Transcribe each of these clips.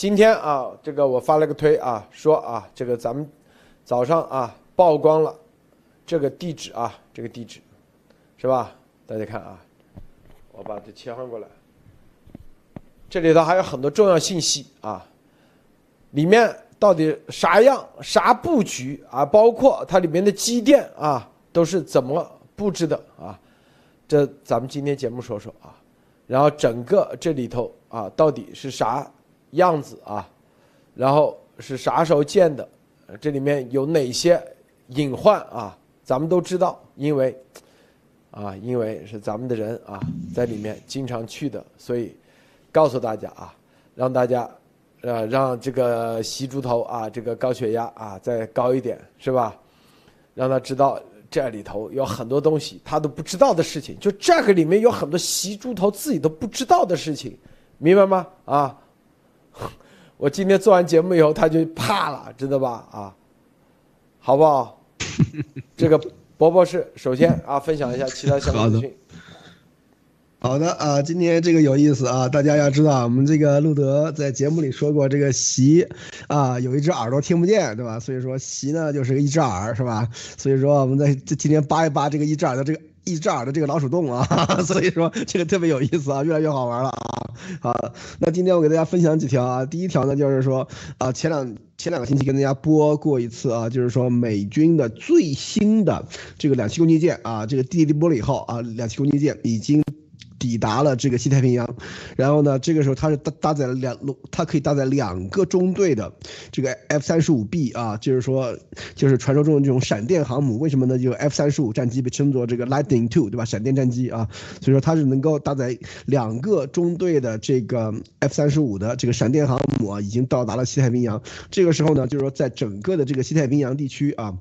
今天啊，这个我发了个推啊，说啊，这个咱们早上啊曝光了这个地址啊，这个地址是吧？大家看啊，我把它切换过来，这里头还有很多重要信息啊，里面到底啥样、啥布局啊，包括它里面的机电啊，都是怎么布置的啊？这咱们今天节目说说啊，然后整个这里头啊，到底是啥样子啊？然后是啥时候建的？这里面有哪些隐患啊？咱们都知道，因为啊，因为是咱们的人啊，在里面经常去的，所以告诉大家啊，让大家呃让这个习猪头啊，这个高血压啊再高一点是吧？让他知道这里头有很多东西他都不知道的事情，就这个里面有很多习猪头自己都不知道的事情，明白吗？啊，我今天做完节目以后他就怕了，知道吧？啊，好不好？这个博博士首先啊，分享一下其他相关资讯。好的啊，今天这个有意思啊，大家要知道，我们这个路德在节目里说过，这个席啊有一只耳朵听不见，对吧？所以说席呢就是个一只耳，是吧？所以说我们在今天扒一扒这个一只耳的这个一只耳的这个老鼠洞啊，所以说这个特别有意思啊，越来越好玩了啊。好，那今天我给大家分享几条啊，第一条呢就是说啊，前两前两个星期跟大家播过一次啊，就是说美军的最新的这个两栖攻击舰啊，这个蒂利波里号啊，两栖攻击舰已经。抵达了这个西太平洋，然后呢，这个时候它是搭搭载了两，它可以搭载两个中队的这个 F 三十五 B 啊，就是说，就是传说中的这种闪电航母。为什么呢？就 F 三十五战机被称作这个 Lightning Two，对吧？闪电战机啊，所以说它是能够搭载两个中队的这个 F 三十五的这个闪电航母啊，已经到达了西太平洋。这个时候呢，就是说在整个的这个西太平洋地区啊。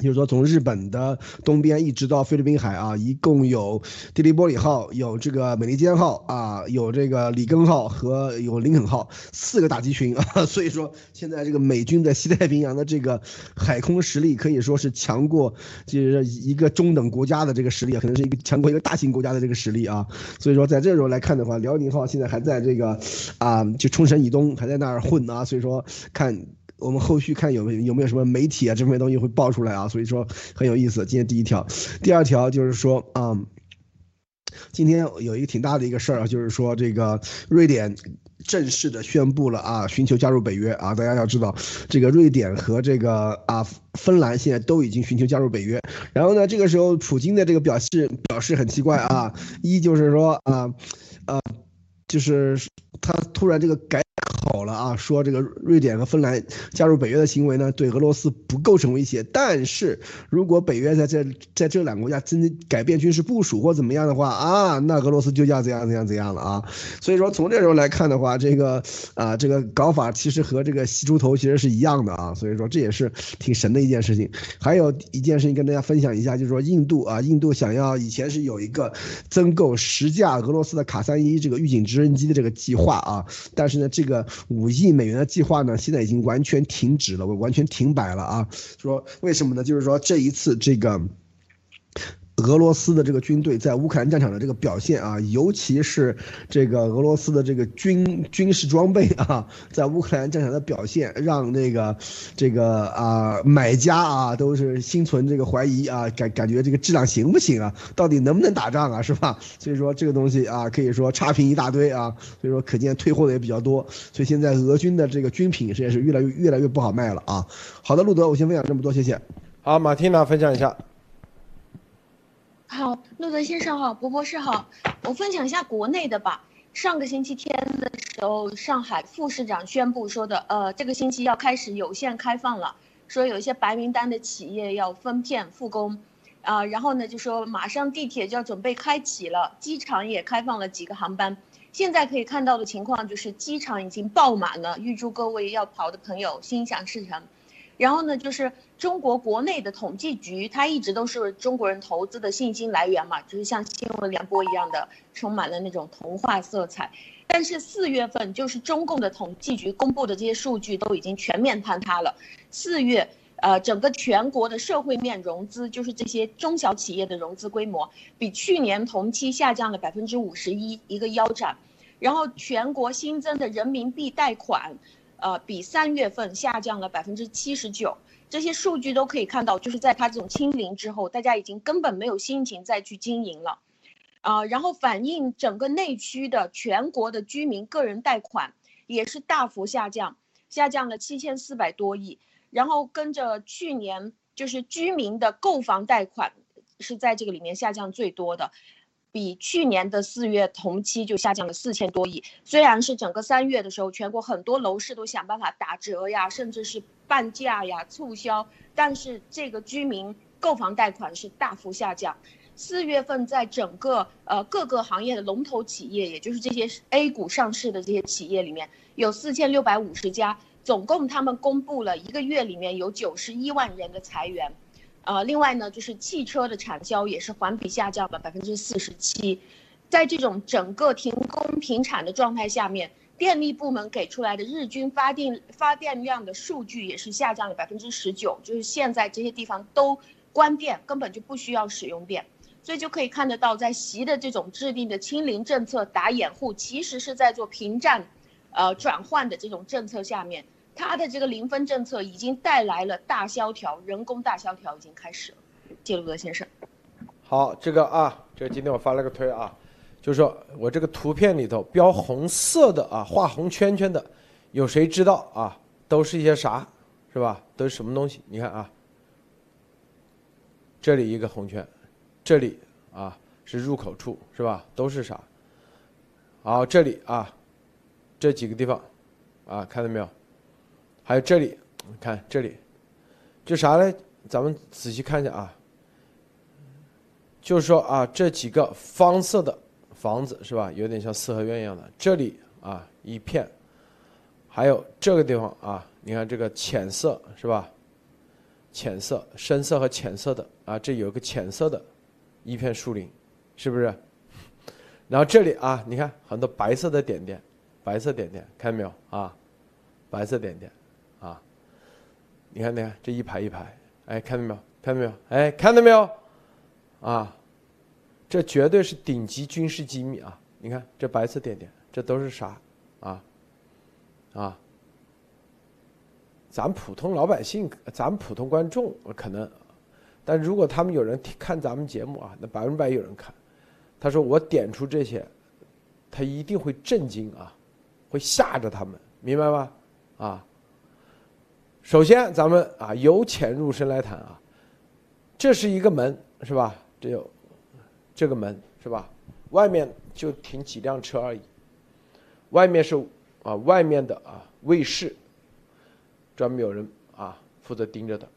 就是说，从日本的东边一直到菲律宾海啊，一共有蒂利波里号、有这个美利坚号啊、有这个里根号和有林肯号四个打击群啊。所以说，现在这个美军在西太平洋的这个海空实力可以说是强过就是一个中等国家的这个实力，可能是一个强过一个大型国家的这个实力啊。所以说，在这时候来看的话，辽宁号现在还在这个啊，就冲绳以东还在那儿混啊。所以说，看。我们后续看有没有有没有什么媒体啊这方面东西会爆出来啊，所以说很有意思。今天第一条，第二条就是说啊，今天有一个挺大的一个事儿啊，就是说这个瑞典正式的宣布了啊，寻求加入北约啊。大家要知道，这个瑞典和这个啊芬兰现在都已经寻求加入北约。然后呢，这个时候普京的这个表示表示很奇怪啊，一就是说啊啊，就是他突然这个改。好了啊，说这个瑞典和芬兰加入北约的行为呢，对俄罗斯不构成威胁。但是如果北约在这在这两个国家真的改变军事部署或怎么样的话啊，那俄罗斯就要怎样怎样怎样了啊。所以说从这时候来看的话，这个啊这个搞法其实和这个吸猪头其实是一样的啊。所以说这也是挺神的一件事情。还有一件事情跟大家分享一下，就是说印度啊，印度想要以前是有一个增购十架俄罗斯的卡三一这个预警直升机的这个计划啊，但是呢这个。五亿美元的计划呢，现在已经完全停止了，完全停摆了啊！说为什么呢？就是说这一次这个。俄罗斯的这个军队在乌克兰战场的这个表现啊，尤其是这个俄罗斯的这个军军事装备啊，在乌克兰战场的表现，让那个这个啊买家啊都是心存这个怀疑啊，感感觉这个质量行不行啊？到底能不能打仗啊？是吧？所以说这个东西啊，可以说差评一大堆啊，所以说可见退货的也比较多，所以现在俄军的这个军品实在是越来越越来越不好卖了啊。好的，路德，我先分享这么多，谢谢。好，马蒂娜分享一下。好，路德先生好，博博士好，我分享一下国内的吧。上个星期天的时候，上海副市长宣布说的，呃，这个星期要开始有限开放了，说有一些白名单的企业要分片复工，啊，然后呢就说马上地铁就要准备开启了，机场也开放了几个航班。现在可以看到的情况就是机场已经爆满了，预祝各位要跑的朋友心想事成。然后呢，就是中国国内的统计局，它一直都是中国人投资的信心来源嘛，就是像新闻联播一样的，充满了那种童话色彩。但是四月份，就是中共的统计局公布的这些数据都已经全面坍塌了。四月，呃，整个全国的社会面融资，就是这些中小企业的融资规模，比去年同期下降了百分之五十一，一个腰斩。然后全国新增的人民币贷款，呃，比三月份下降了百分之七十九。这些数据都可以看到，就是在它这种清零之后，大家已经根本没有心情再去经营了，啊，然后反映整个内区的全国的居民个人贷款也是大幅下降，下降了七千四百多亿。然后跟着去年就是居民的购房贷款是在这个里面下降最多的。比去年的四月同期就下降了四千多亿。虽然是整个三月的时候，全国很多楼市都想办法打折呀，甚至是半价呀、促销，但是这个居民购房贷款是大幅下降。四月份在整个呃各个行业的龙头企业，也就是这些 A 股上市的这些企业里面，有四千六百五十家，总共他们公布了一个月里面有九十一万人的裁员。呃，另外呢，就是汽车的产销也是环比下降了百分之四十七，在这种整个停工停产的状态下面，电力部门给出来的日均发电发电量的数据也是下降了百分之十九，就是现在这些地方都关电，根本就不需要使用电，所以就可以看得到，在习的这种制定的清零政策打掩护，其实是在做平战，呃转换的这种政策下面。他的这个零分政策已经带来了大萧条，人工大萧条已经开始了。谢鲁德先生，好，这个啊，这个今天我发了个推啊，就是说我这个图片里头标红色的啊，画红圈圈的，有谁知道啊？都是一些啥，是吧？都是什么东西？你看啊，这里一个红圈，这里啊是入口处，是吧？都是啥？好，这里啊，这几个地方啊，看到没有？还有这里，看这里，就啥呢？咱们仔细看一下啊。就是说啊，这几个方色的房子是吧？有点像四合院一样的。这里啊一片，还有这个地方啊，你看这个浅色是吧？浅色、深色和浅色的啊，这有个浅色的一片树林，是不是？然后这里啊，你看很多白色的点点，白色点点，看到没有啊？白色点点。啊你看，你看这一排一排，哎，看到没有？看到没有？哎，看到没有？啊，这绝对是顶级军事机密啊！你看这白色点点，这都是啥？啊，啊，咱普通老百姓，咱普通观众可能，但如果他们有人看咱们节目啊，那百分百有人看。他说我点出这些，他一定会震惊啊，会吓着他们，明白吗？啊。首先，咱们啊由浅入深来谈啊，这是一个门是吧？这有这个门是吧？外面就停几辆车而已。外面是啊外面的啊卫士，专门有人啊负责盯着的。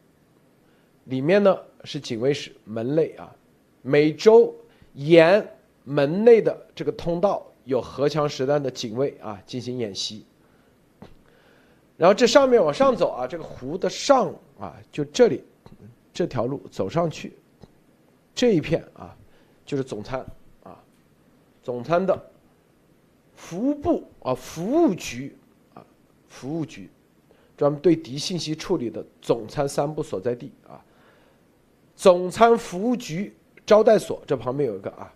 里面呢是警卫室门内啊，每周沿门内的这个通道有荷枪实弹的警卫啊进行演习。然后这上面往上走啊，这个湖的上啊，就这里，这条路走上去，这一片啊，就是总参啊，总参的服务部啊，服务局啊，服务局，专门对敌信息处理的总参三部所在地啊，总参服务局招待所，这旁边有一个啊，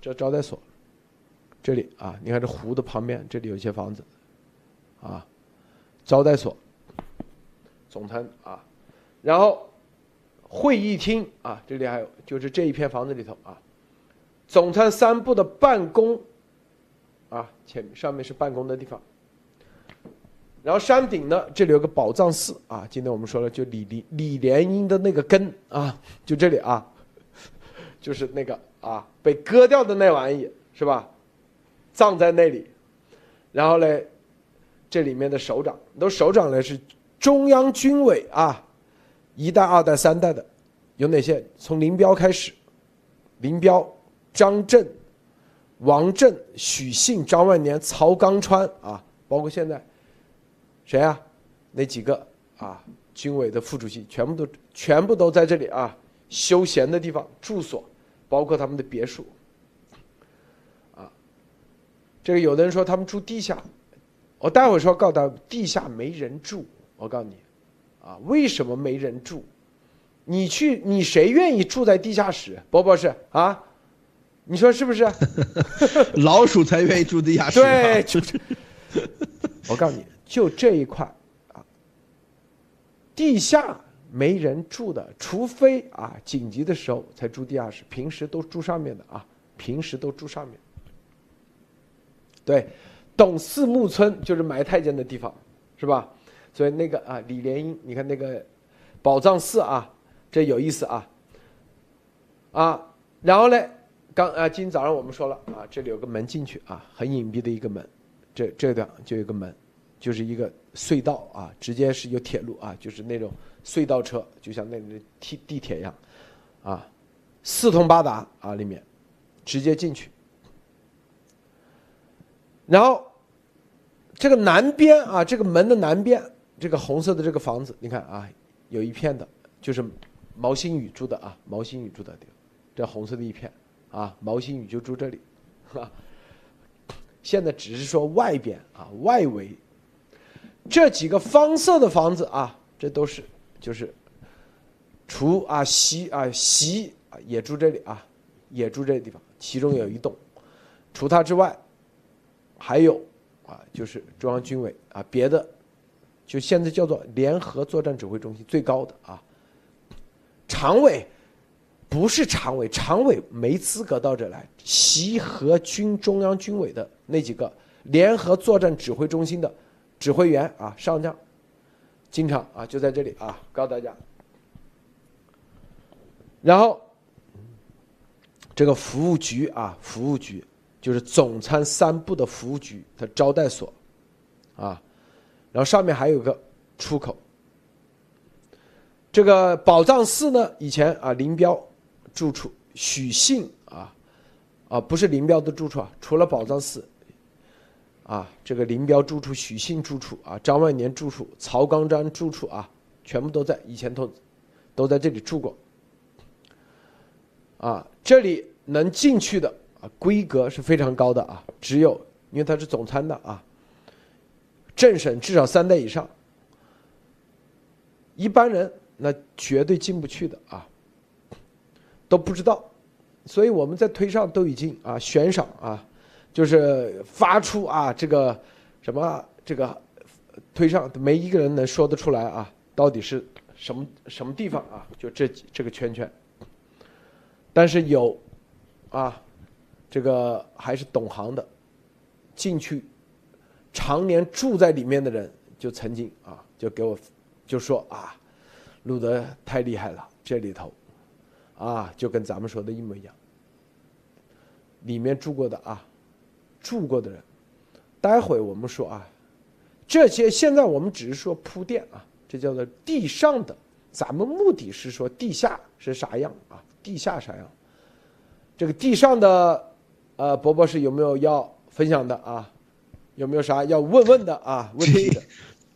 这招待所，这里啊，你看这湖的旁边，这里有一些房子，啊。招待所，总参啊，然后会议厅啊，这里还有就是这一片房子里头啊，总参三部的办公啊，前上面是办公的地方。然后山顶呢，这里有个宝藏寺啊，今天我们说了，就李李李莲英的那个根啊，就这里啊，就是那个啊被割掉的那玩意是吧？葬在那里，然后嘞。这里面的首长，都首长呢是中央军委啊，一代、二代、三代的，有哪些？从林彪开始，林彪、张震、王震、许信、张万年、曹刚川啊，包括现在谁啊？那几个啊，军委的副主席全部都全部都在这里啊，休闲的地方住所，包括他们的别墅啊。这个有的人说他们住地下。我待会儿说，告诉大家，地下没人住。我告诉你，啊，为什么没人住？你去，你谁愿意住在地下室？不不是啊，你说是不是？老鼠才愿意住地下室。对，就是。我告诉你就这一块啊，地下没人住的，除非啊紧急的时候才住地下室，平时都住上面的啊，平时都住上面。对，董四木村就是埋太监的地方，是吧？所以那个啊，李莲英，你看那个宝藏寺啊，这有意思啊。啊，然后呢，刚啊，今天早上我们说了啊，这里有个门进去啊，很隐蔽的一个门，这这段就有个门，就是一个隧道啊，直接是有铁路啊，就是那种隧道车，就像那那地地铁一样，啊，四通八达啊，里面直接进去。然后这个南边啊，这个门的南边，这个红色的这个房子，你看啊，有一片的，就是毛新宇住的啊，毛新宇住的地方，这红色的一片啊，毛新宇就住这里，哈，现在只是说外边啊，外围这几个方色的房子啊，这都是就是除啊西啊西啊也住这里啊，也住这地方，其中有一栋，除他之外。还有啊，就是中央军委啊，别的就现在叫做联合作战指挥中心最高的啊，常委不是常委，常委没资格到这来。习和军中央军委的那几个联合作战指挥中心的指挥员啊，上将，经常啊就在这里啊，告诉大家。然后这个服务局啊，服务局。就是总参三部的服务局的招待所，啊，然后上面还有个出口。这个宝藏寺呢，以前啊林彪住处，许信啊，啊不是林彪的住处啊，除了宝藏寺，啊这个林彪住处、许信住处啊、张万年住处、曹刚章住处啊，全部都在以前都都在这里住过。啊，这里能进去的。规格是非常高的啊，只有因为他是总参的啊，正审至少三代以上，一般人那绝对进不去的啊，都不知道，所以我们在推上都已经啊悬赏啊，就是发出啊这个什么这个推上，没一个人能说得出来啊，到底是什么什么地方啊？就这这个圈圈，但是有啊。这个还是懂行的，进去常年住在里面的人，就曾经啊，就给我就说啊，路德太厉害了，这里头啊，就跟咱们说的一模一样。里面住过的啊，住过的人，待会我们说啊，这些现在我们只是说铺垫啊，这叫做地上的，咱们目的是说地下是啥样啊，地下啥样，这个地上的。呃，博博士有没有要分享的啊？有没有啥要问问的啊？问题的。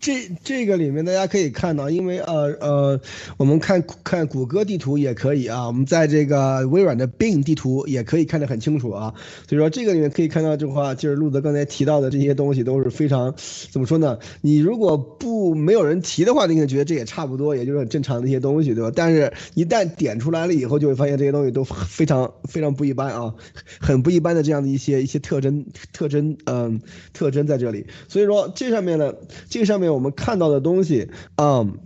这这个里面大家可以看到，因为呃呃，我们看看谷歌地图也可以啊，我们在这个微软的 Bing 地图也可以看得很清楚啊。所以说这个里面可以看到这话，就是路德刚才提到的这些东西都是非常怎么说呢？你如果不没有人提的话，你可能觉得这也差不多，也就是很正常的一些东西，对吧？但是一旦点出来了以后，就会发现这些东西都非常 非常不一般啊，很不一般的这样的一些一些特征特征嗯特征在这里。所以说这上面呢，这个上面。我们看到的东西，嗯，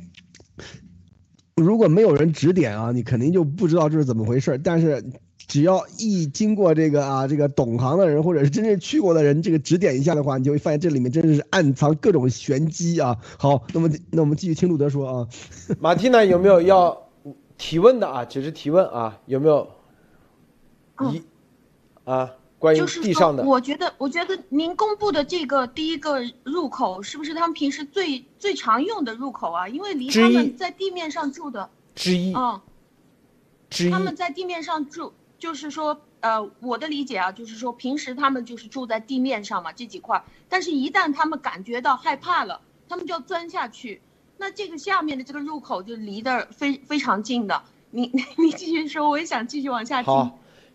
如果没有人指点啊，你肯定就不知道这是怎么回事。但是，只要一经过这个啊，这个懂行的人或者是真正去过的人这个指点一下的话，你就会发现这里面真的是暗藏各种玄机啊。好，那么那我们继续听路德说啊。马蒂娜有没有要提问的啊？只是提问啊，有没有？一啊。就是说，我觉得，我觉得您公布的这个第一个入口，是不是他们平时最最常用的入口啊？因为离他们在地面上住的之一，嗯，之一，他们在地面上住，就是说，呃，我的理解啊，就是说，平时他们就是住在地面上嘛，这几块，但是一旦他们感觉到害怕了，他们就要钻下去，那这个下面的这个入口就离得非非常近的。你 你继续说，我也想继续往下听。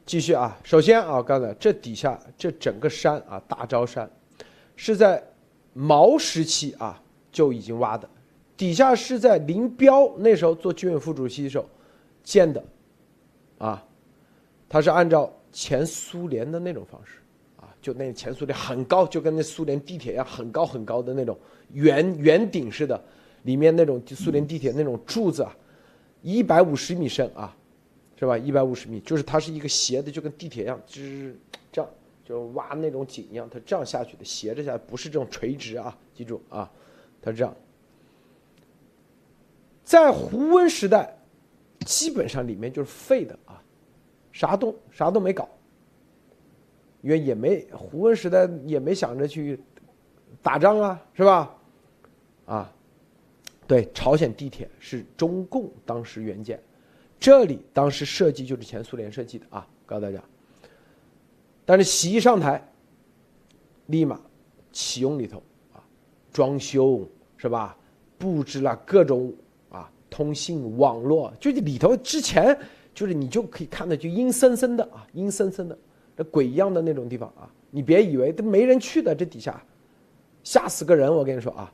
继续啊，首先啊，刚才这底下这整个山啊，大昭山，是在毛时期啊就已经挖的，底下是在林彪那时候做军委副主席的时候建的，啊，他是按照前苏联的那种方式，啊，就那前苏联很高，就跟那苏联地铁一样，很高很高的那种圆圆顶似的，里面那种苏联地铁那种柱子啊，一百五十米深啊，是吧？一百五十米，就是它是一个斜的，就跟地铁一样，吱这样，就挖那种井一样，它这样下去的，斜着下，不是这种垂直啊，记住啊，它这样。在胡温时代，基本上里面就是废的啊，啥都啥都没搞，因为也没胡温时代也没想着去打仗啊，是吧？啊，对，朝鲜地铁是中共当时援建，这里当时设计就是前苏联设计的啊，告诉大家。但是习一上台，立马启用里头啊，装修是吧？布置了各种啊。通信网络就里头之前就是你就可以看到就阴森森的啊，阴森森的，那鬼一样的那种地方啊，你别以为都没人去的这底下，吓死个人！我跟你说啊，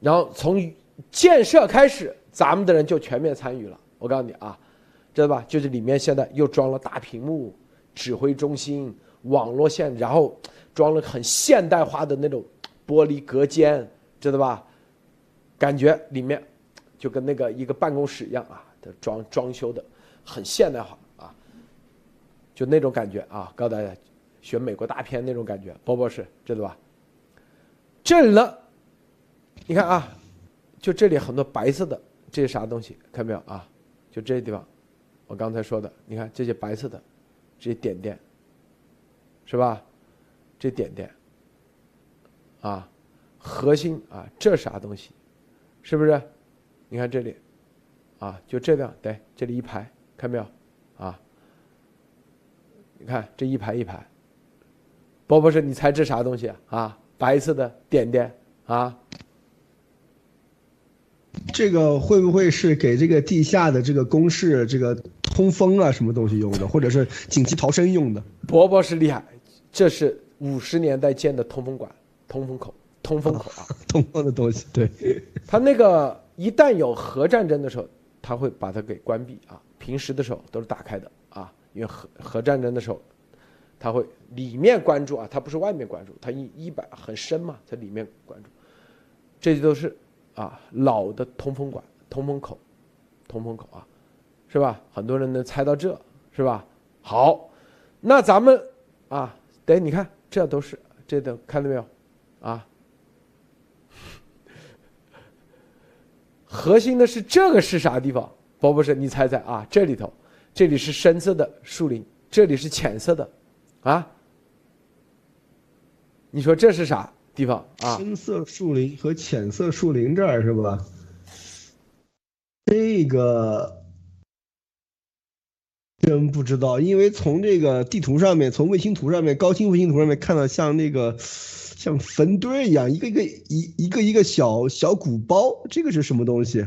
然后从建设开始，咱们的人就全面参与了。我告诉你啊，知道吧？就是里面现在又装了大屏幕、指挥中心、网络线，然后装了很现代化的那种玻璃隔间，知道吧？感觉里面。就跟那个一个办公室一样啊，的装装修的很现代化啊，就那种感觉啊，告诉大家，学美国大片那种感觉，波波是知道吧？这里呢，你看啊，就这里很多白色的这是啥东西，看没有啊？就这地方，我刚才说的，你看这些白色的这些点点，是吧？这点点啊，核心啊，这啥东西？是不是？你看这里，啊，就这样，对，这里一排，看没有？啊，你看这一排一排，波波是，你猜这啥东西啊？啊，白色的点点啊，这个会不会是给这个地下的这个工事这个通风啊，什么东西用的，或者是紧急逃生用的？伯伯是厉害，这是五十年代建的通风管、通风口、通风口啊，通风的东西，对，它那个。一旦有核战争的时候，他会把它给关闭啊。平时的时候都是打开的啊，因为核核战争的时候，他会里面关注啊，他不是外面关注，他一一百很深嘛，在里面关注。这些都是啊老的通风管、通风口、通风口啊，是吧？很多人能猜到这是吧？好，那咱们啊，得你看，这都是这都看到没有啊？核心的是这个是啥地方？不不是，你猜猜啊？这里头，这里是深色的树林，这里是浅色的，啊？你说这是啥地方啊？深色树林和浅色树林这儿是吧？这个真不知道，因为从这个地图上面，从卫星图上面，高清卫星图上面看到像那个。像坟堆一样，一个一个一一个一个小小鼓包，这个是什么东西？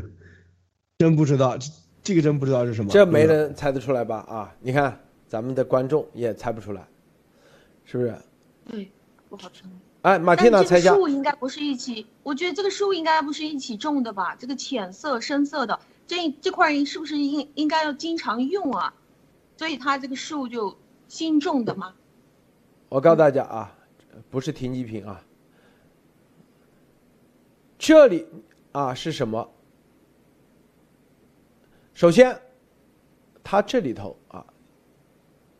真不知道，这这个真不知道是什么。这没人猜得出来吧？啊，你看咱们的观众也猜不出来，是不是？对，不好猜。哎，马蒂娜猜一下。树应该不是一起，我觉得这个树应该不是一起种的吧？这个浅色、深色的，这这块是不是应应该要经常用啊？所以它这个树就新种的吗？我告诉大家啊。不是停机坪啊，这里啊是什么？首先，它这里头啊，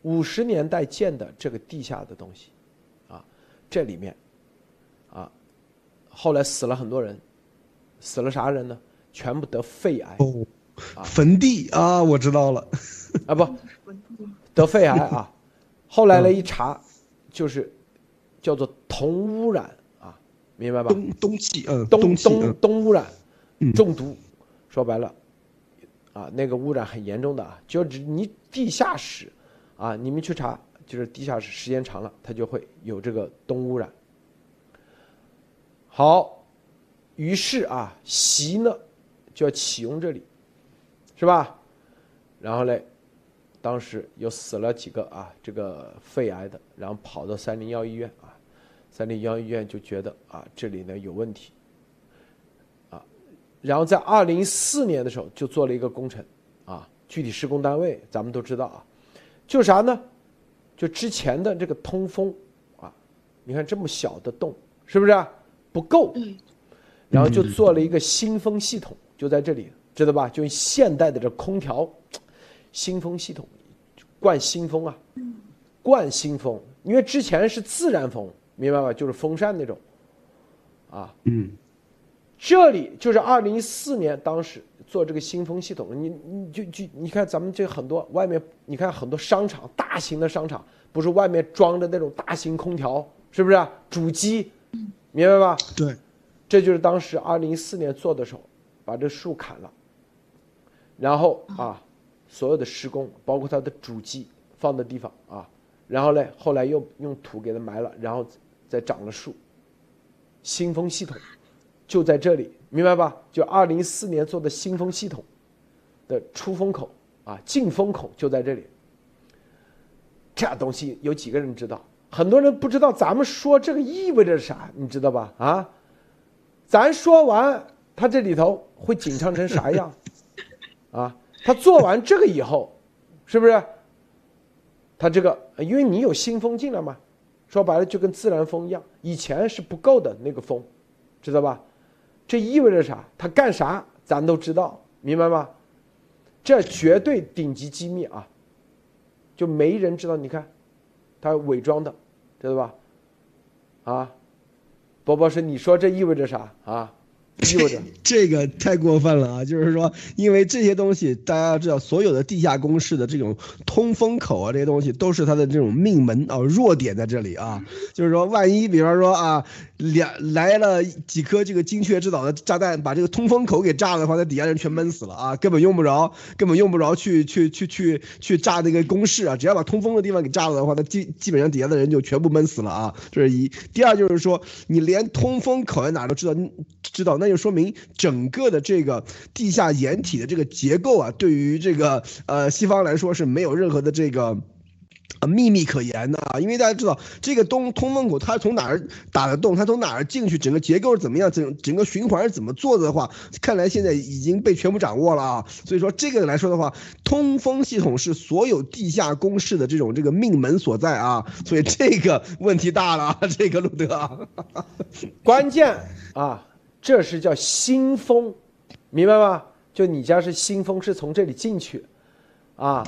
五十年代建的这个地下的东西，啊，这里面，啊，后来死了很多人，死了啥人呢？全部得肺癌。哦，坟地啊，我知道了。啊不，得肺癌啊，后来呢一查，就是。叫做铜污染啊，明白吧？东东气，嗯，东东东污染，中毒，说白了，啊，那个污染很严重的啊，就你地下室，啊，你们去查，就是地下室时间长了，它就会有这个东污染。好，于是啊，席呢就要启用这里，是吧？然后嘞。当时又死了几个啊，这个肺癌的，然后跑到三零幺医院啊，三零幺医院就觉得啊这里呢有问题，啊，然后在二零一四年的时候就做了一个工程，啊，具体施工单位咱们都知道啊，就啥呢？就之前的这个通风啊，你看这么小的洞，是不是啊、不够？嗯然后就做了一个新风系统，就在这里，知道吧？就用现代的这空调新风系统灌新风啊，灌新风，因为之前是自然风，明白吧？就是风扇那种，啊，嗯这里就是二零一四年当时做这个新风系统，你你就就你看咱们这很多外面，你看很多商场，大型的商场不是外面装着那种大型空调，是不是、啊？主机，明白吧？对，这就是当时二零一四年做的时候，把这树砍了，然后啊，所有的施工，包括它的主机放的地方啊，然后嘞，后来又用土给它埋了，然后再长了树。新风系统就在这里，明白吧？就二零一四年做的新风系统的出风口啊，进风口就在这里。这东西有几个人知道？很多人不知道，咱们说这个意味着啥，你知道吧？啊，咱说完，他这里头会紧张成啥样？啊，他做完这个以后，是不是？他这个，因为你有新风进来嘛，说白了就跟自然风一样，以前是不够的那个风，知道吧？这意味着啥？他干啥咱都知道，明白吗？这绝对顶级机密啊，就没人知道。你看，他伪装的，知道吧？啊，波波是，你说这意味着啥啊？这个太过分了啊！就是说，因为这些东西，大家要知道，所有的地下工事的这种通风口啊，这些东西都是它的这种命门啊，弱点在这里啊。就是说，万一比方说啊，两来了几颗这个精确制导的炸弹，把这个通风口给炸了的话，那底下人全闷死了啊，根本用不着，根本用不着去去去去去炸那个工事啊。只要把通风的地方给炸了的话，那基基本上底下的人就全部闷死了啊。这是一。第二就是说，你连通风口在哪都知道，知道那就说明整个的这个地下掩体的这个结构啊，对于这个呃西方来说是没有任何的这个。秘密可言的啊，因为大家知道这个东通风口它从哪儿打的洞，它从哪儿进去，整个结构是怎么样，整整个循环是怎么做的话，看来现在已经被全部掌握了啊。所以说这个来说的话，通风系统是所有地下工事的这种这个命门所在啊。所以这个问题大了啊，这个路德，关键啊，这是叫新风，明白吗？就你家是新风，是从这里进去，啊，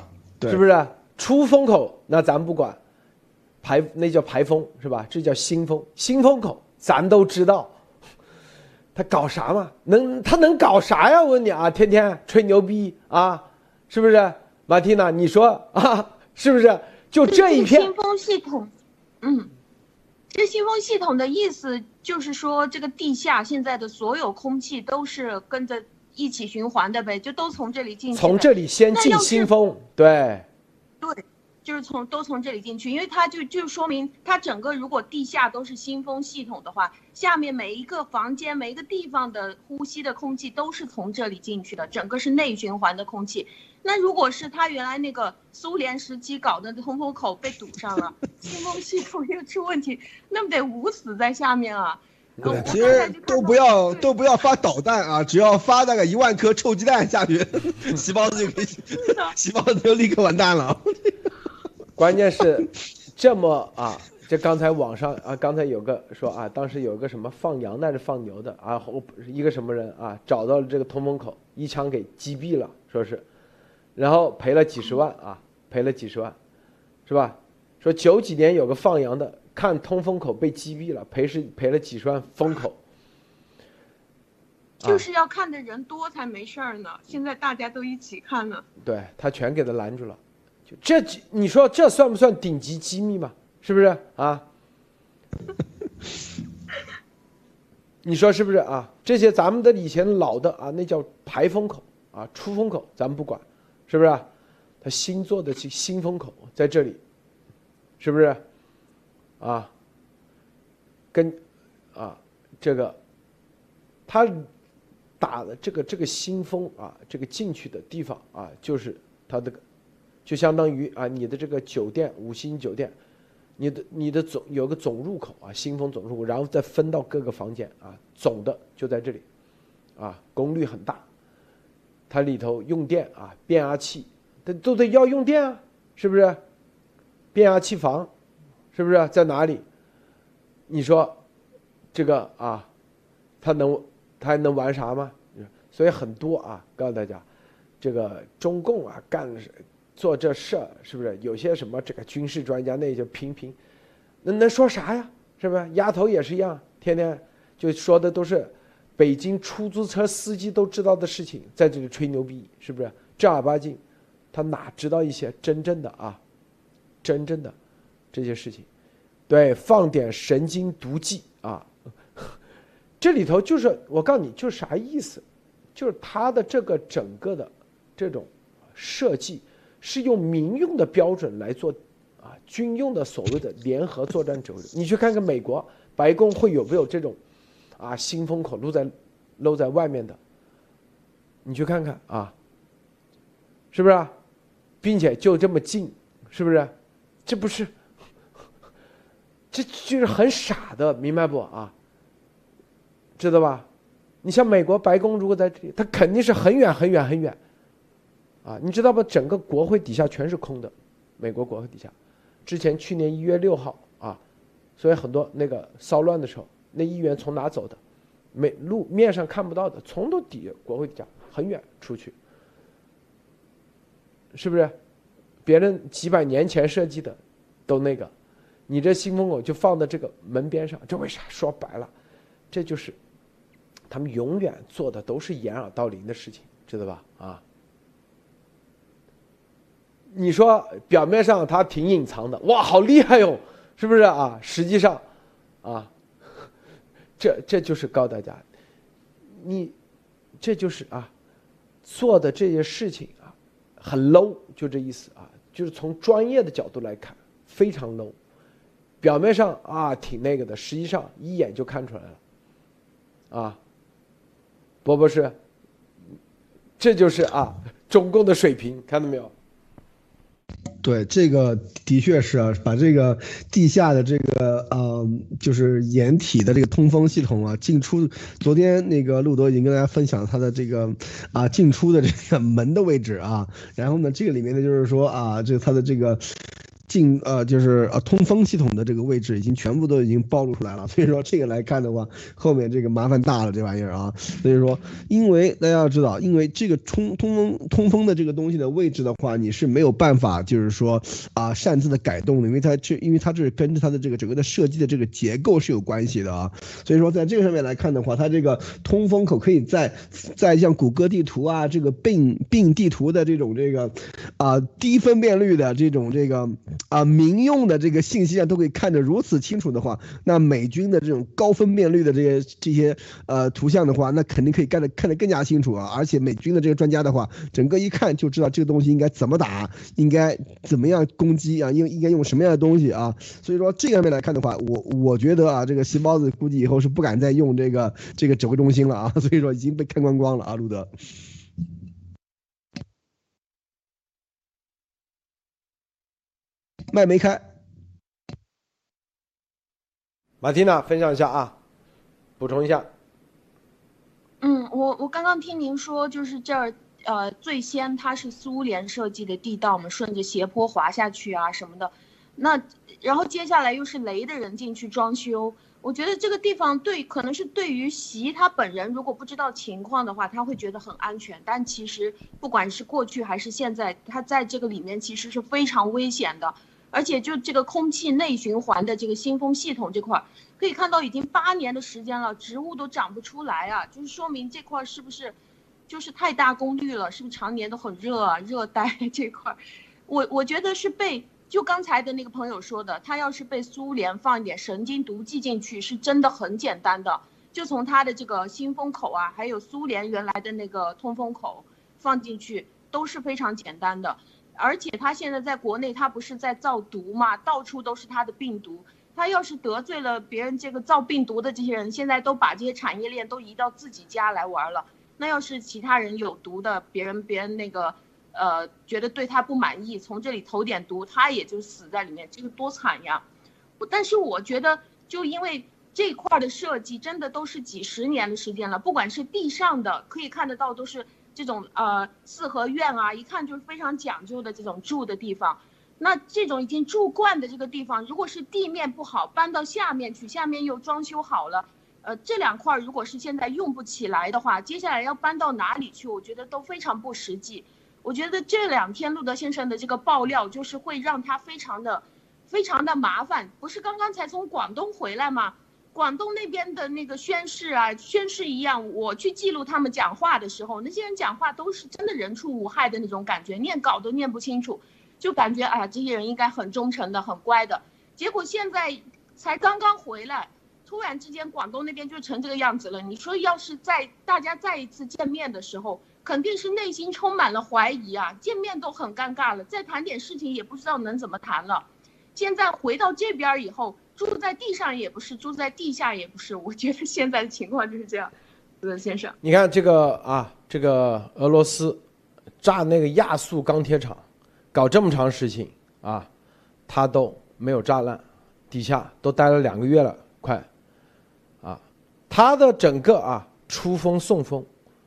是不是？出风口那咱不管，排那叫排风是吧？这叫新风，新风口咱都知道，他搞啥嘛？能他能搞啥呀？我问你啊，天天吹牛逼啊，是不是？马蒂娜，你说啊，是不是？就这一片新风系统，嗯，这新风系统的意思就是说，这个地下现在的所有空气都是跟着一起循环的呗，就都从这里进去。从这里先进新风，对。对，就是从都从这里进去，因为它就就说明它整个如果地下都是新风系统的话，下面每一个房间每一个地方的呼吸的空气都是从这里进去的，整个是内循环的空气。那如果是它原来那个苏联时期搞的通风口被堵上了，新风系统又出问题，那么得捂死在下面啊。对其实都不要都不要发导弹啊，只要发大概一万颗臭鸡蛋下去，细胞子就可以，的细胞子就立刻完蛋了。关键是这么啊，这刚才网上啊，刚才有个说啊，当时有个什么放羊的还是放牛的啊，后一个什么人啊，找到了这个通风口，一枪给击毙了，说是，然后赔了几十万啊，赔了几十万，是吧？说九几年有个放羊的，看通风口被击毙了，赔是赔了几十万封口。啊就是要看的人多才没事儿呢，现在大家都一起看呢。对他全给他拦住了，就这你说这算不算顶级机密嘛？是不是啊？你说是不是啊？这些咱们的以前老的啊，那叫排风口啊，出风口咱们不管，是不是、啊？他新做的新新风口在这里，是不是？啊，跟啊这个他打的这个这个新风啊，这个进去的地方啊，就是它的，就相当于啊你的这个酒店五星酒店，你的你的总有个总入口啊，新风总入口，然后再分到各个房间啊，总的就在这里，啊功率很大，它里头用电啊变压器，它都得要用电啊，是不是？变压器房，是不是在哪里？你说这个啊，它能它还能玩啥吗？所以很多啊，告诉大家，这个中共啊干做这事儿，是不是有些什么这个军事专家那就平平，那能说啥呀？是不是丫头也是一样，天天就说的都是北京出租车司机都知道的事情，在这里吹牛逼，是不是正儿八经？他哪知道一些真正的啊，真正的这些事情？对，放点神经毒剂啊，这里头就是我告诉你，就是啥意思？就是他的这个整个的这种设计是用民用的标准来做啊，军用的所谓的联合作战指挥。你去看看美国白宫会有没有这种啊新风口露在露在外面的？你去看看啊，是不是？啊并且就这么近，是不是？这不是，这就是很傻的，明白不啊？知道吧？你像美国白宫，如果在这里，它肯定是很远很远很远，啊，你知道不？整个国会底下全是空的，美国国会底下，之前去年一月六号啊，所以很多那个骚乱的时候，那议员从哪走的？没路面上看不到的，从都底国会底下很远出去，是不是？别人几百年前设计的，都那个，你这新风口就放在这个门边上，这为啥？说白了，这就是。他们永远做的都是掩耳盗铃的事情，知道吧？啊，你说表面上他挺隐藏的，哇，好厉害哟，是不是啊？实际上，啊，这这就是告大家，你这就是啊，做的这些事情啊，很 low，就这意思啊，就是从专业的角度来看，非常 low。表面上啊挺那个的，实际上一眼就看出来了，啊。博博士，这就是啊，中共的水平，看到没有？对，这个的确是啊，把这个地下的这个呃，就是掩体的这个通风系统啊，进出。昨天那个路德已经跟大家分享他的这个啊进出的这个门的位置啊，然后呢，这个里面呢就是说啊，这他的这个。进呃就是呃通风系统的这个位置已经全部都已经暴露出来了，所以说这个来看的话，后面这个麻烦大了这玩意儿啊，所以说因为大家要知道，因为这个通通风通风的这个东西的位置的话，你是没有办法就是说啊擅自的改动的，因为它这因为它这是跟着它的这个整个的设计的这个结构是有关系的啊，所以说在这个上面来看的话，它这个通风口可以在在像谷歌地图啊这个并并地图的这种这个啊低分辨率的这种这个。啊，民用的这个信息啊都可以看得如此清楚的话，那美军的这种高分辨率的这些这些呃图像的话，那肯定可以看得看得更加清楚啊。而且美军的这个专家的话，整个一看就知道这个东西应该怎么打，应该怎么样攻击啊，应应该用什么样的东西啊。所以说这方面来看的话，我我觉得啊，这个细胞子估计以后是不敢再用这个这个指挥中心了啊。所以说已经被看光光了啊，路德。麦没开，马蒂娜分享一下啊，补充一下。嗯，我我刚刚听您说，就是这儿呃最先它是苏联设计的地道嘛，顺着斜坡滑下去啊什么的，那然后接下来又是雷的人进去装修。我觉得这个地方对，可能是对于习他本人，如果不知道情况的话，他会觉得很安全。但其实不管是过去还是现在，他在这个里面其实是非常危险的。而且就这个空气内循环的这个新风系统这块，可以看到已经八年的时间了，植物都长不出来啊，就是说明这块是不是，就是太大功率了，是不是常年都很热啊？热带 这块，我我觉得是被就刚才的那个朋友说的，他要是被苏联放一点神经毒剂进去，是真的很简单的，就从他的这个新风口啊，还有苏联原来的那个通风口放进去，都是非常简单的。而且他现在在国内，他不是在造毒嘛？到处都是他的病毒。他要是得罪了别人，这个造病毒的这些人，现在都把这些产业链都移到自己家来玩了。那要是其他人有毒的，别人别人那个，呃，觉得对他不满意，从这里投点毒，他也就死在里面，这个多惨呀！我但是我觉得，就因为这块的设计真的都是几十年的时间了，不管是地上的，可以看得到都是。这种呃四合院啊，一看就是非常讲究的这种住的地方，那这种已经住惯的这个地方，如果是地面不好，搬到下面去，下面又装修好了，呃，这两块如果是现在用不起来的话，接下来要搬到哪里去？我觉得都非常不实际。我觉得这两天路德先生的这个爆料，就是会让他非常的、非常的麻烦。不是刚刚才从广东回来吗？广东那边的那个宣誓啊，宣誓一样，我去记录他们讲话的时候，那些人讲话都是真的人畜无害的那种感觉，念稿都念不清楚，就感觉啊，这些人应该很忠诚的、很乖的。结果现在才刚刚回来，突然之间广东那边就成这个样子了。你说要是在大家再一次见面的时候，肯定是内心充满了怀疑啊，见面都很尴尬了，再谈点事情也不知道能怎么谈了。现在回到这边以后，住在地上也不是，住在地下也不是，我觉得现在的情况就是这样，罗先生。你看这个啊，这个俄罗斯炸那个亚速钢铁厂，搞这么长事情啊，他都没有炸烂，底下都待了两个月了，快啊，他的整个啊出风送风。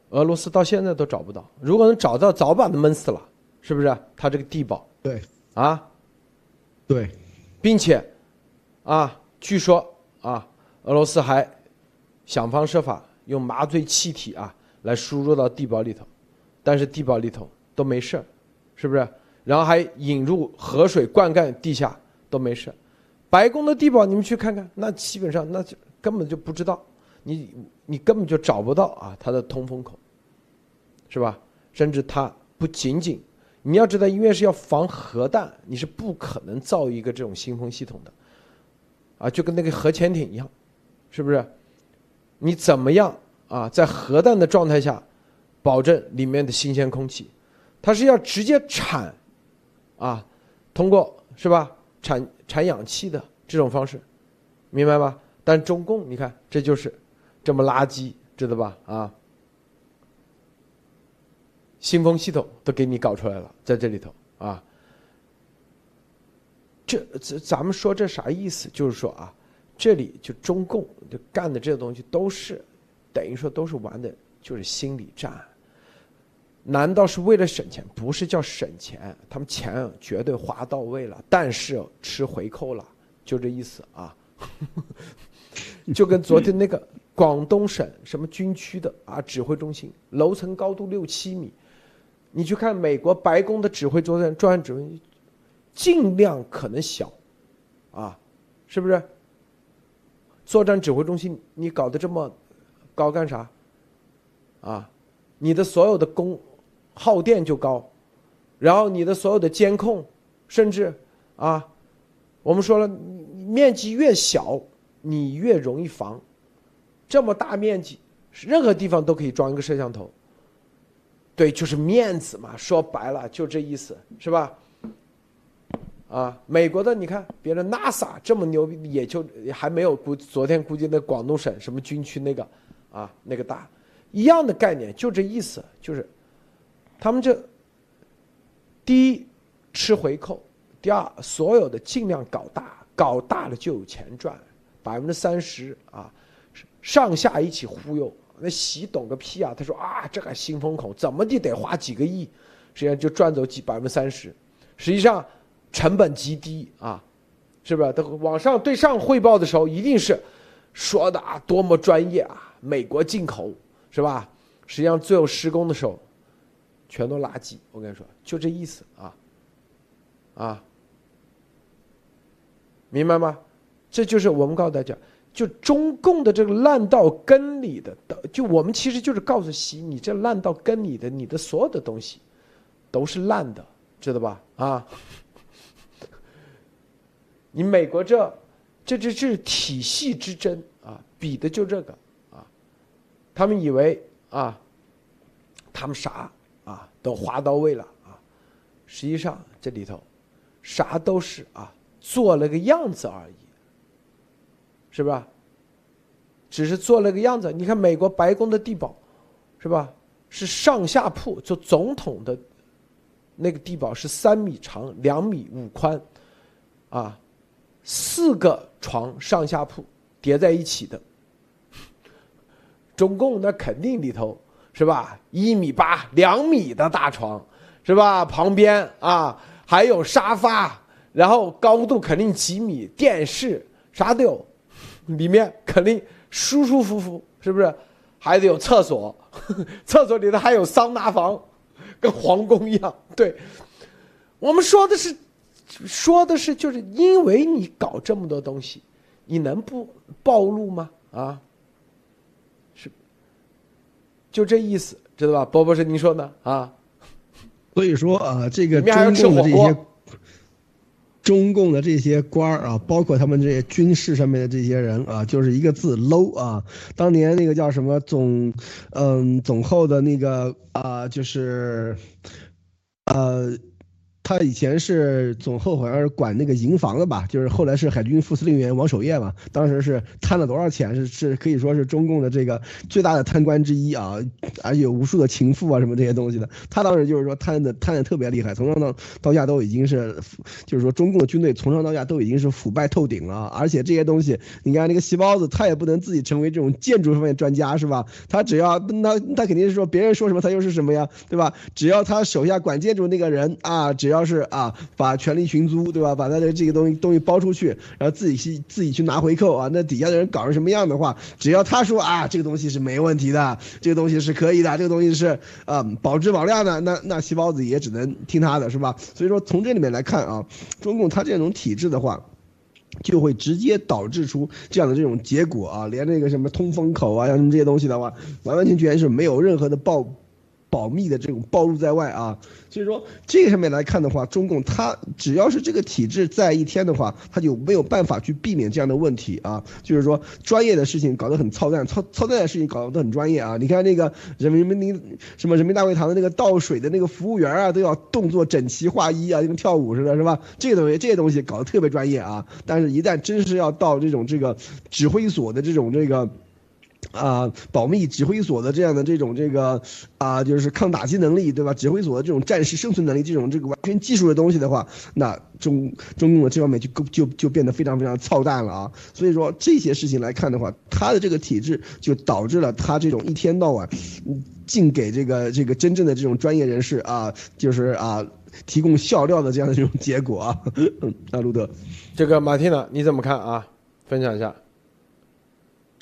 俄罗斯到现在都找不到，如果能找到，早把他闷死了，是不是？他这个地堡，对，啊，对，并且，啊，据说啊，俄罗斯还想方设法用麻醉气体啊来输入到地堡里头，但是地堡里头都没事是不是？然后还引入河水灌溉地下都没事白宫的地堡你们去看看，那基本上那就根本就不知道，你你根本就找不到啊它的通风口。是吧？甚至它不仅仅，你要知道，因为是要防核弹，你是不可能造一个这种新风系统的，啊，就跟那个核潜艇一样，是不是？你怎么样啊？在核弹的状态下，保证里面的新鲜空气，它是要直接产，啊，通过是吧？产产氧气的这种方式，明白吧？但中共，你看，这就是这么垃圾，知道吧？啊。新风系统都给你搞出来了，在这里头啊，这这咱们说这啥意思？就是说啊，这里就中共就干的这些东西都是，等于说都是玩的，就是心理战。难道是为了省钱？不是叫省钱，他们钱绝对花到位了，但是吃回扣了，就这意思啊。就跟昨天那个广东省什么军区的啊指挥中心，楼层高度六七米。你去看美国白宫的指挥作战作战指挥，尽量可能小，啊，是不是？作战指挥中心你搞得这么高干啥？啊，你的所有的功耗电就高，然后你的所有的监控，甚至啊，我们说了，面积越小，你越容易防。这么大面积，任何地方都可以装一个摄像头。对，就是面子嘛，说白了就这意思，是吧？啊，美国的你看，别人 NASA 这么牛逼，也就还没有估昨天估计那广东省什么军区那个啊那个大，一样的概念，就这意思，就是他们这第一吃回扣，第二所有的尽量搞大，搞大了就有钱赚，百分之三十啊，上下一起忽悠。那习懂个屁啊！他说啊，这个新风口怎么地得花几个亿，实际上就赚走几百分之三十，实际上成本极低啊，是不是？他往上对上汇报的时候，一定是说的啊多么专业啊，美国进口是吧？实际上最后施工的时候，全都垃圾。我跟你说，就这意思啊，啊，明白吗？这就是我们告诉大家。就中共的这个烂到根里的，就我们其实就是告诉习，你这烂到根里的，你的所有的东西都是烂的，知道吧？啊，你美国这这这这是体系之争啊，比的就这个啊，他们以为啊，他们啥啊都划到位了啊，实际上这里头啥都是啊做了个样子而已。是吧？只是做了个样子。你看美国白宫的地堡，是吧？是上下铺，就总统的那个地堡是三米长，两米五宽，啊，四个床上下铺叠在一起的。中共那肯定里头是吧？一米八、两米的大床，是吧？旁边啊还有沙发，然后高度肯定几米，电视啥都有，里面肯定舒舒服服，是不是？还得有厕所，厕所里头还有桑拿房，跟皇宫一样。对，我们说的是，说的是，就是因为你搞这么多东西，你能不暴露吗？啊，是，就这意思，知道吧？波波是您说的啊。所以说啊，这个中共的这些。中共的这些官儿啊，包括他们这些军事上面的这些人啊，就是一个字 low 啊。当年那个叫什么总，嗯，总后的那个啊，就是，呃。他以前是总后，好像是管那个营房的吧，就是后来是海军副司令员王守业嘛。当时是贪了多少钱？是是可以说是中共的这个最大的贪官之一啊，而且有无数的情妇啊什么这些东西的。他当时就是说贪的贪的特别厉害，从上到到下都已经是，就是说中共的军队从上到下都已经是腐败透顶了。而且这些东西，你看那个细包子，他也不能自己成为这种建筑方面专家是吧？他只要那他肯定是说别人说什么他就是什么呀，对吧？只要他手下管建筑那个人啊，只要。要是啊，把权力寻租，对吧？把他的这个东西东西包出去，然后自己去自己去拿回扣啊。那底下的人搞成什么样的话，只要他说啊，这个东西是没问题的，这个东西是可以的，这个东西是啊保质保量的，那那细胞子也只能听他的，是吧？所以说从这里面来看啊，中共他这种体制的话，就会直接导致出这样的这种结果啊，连那个什么通风口啊，像这些东西的话，完完全全是没有任何的报。保密的这种暴露在外啊，所以说这个上面来看的话，中共它只要是这个体制在一天的话，它就没有办法去避免这样的问题啊。就是说专业的事情搞得很操蛋，操操蛋的事情搞得很专业啊。你看那个人民人民什么人民大会堂的那个倒水的那个服务员啊，都要动作整齐划一啊，跟跳舞似的，是吧？这个东西这些东西搞得特别专业啊。但是，一旦真是要到这种这个指挥所的这种这个。啊，保密指挥所的这样的这种这个啊，就是抗打击能力，对吧？指挥所的这种战时生存能力，这种这个完全技术的东西的话，那中中共的这方面就就就变得非常非常操蛋了啊！所以说这些事情来看的话，他的这个体制就导致了他这种一天到晚，净给这个这个真正的这种专业人士啊，就是啊提供笑料的这样的这种结果啊。啊，路德，这个马蒂娜你怎么看啊？分享一下。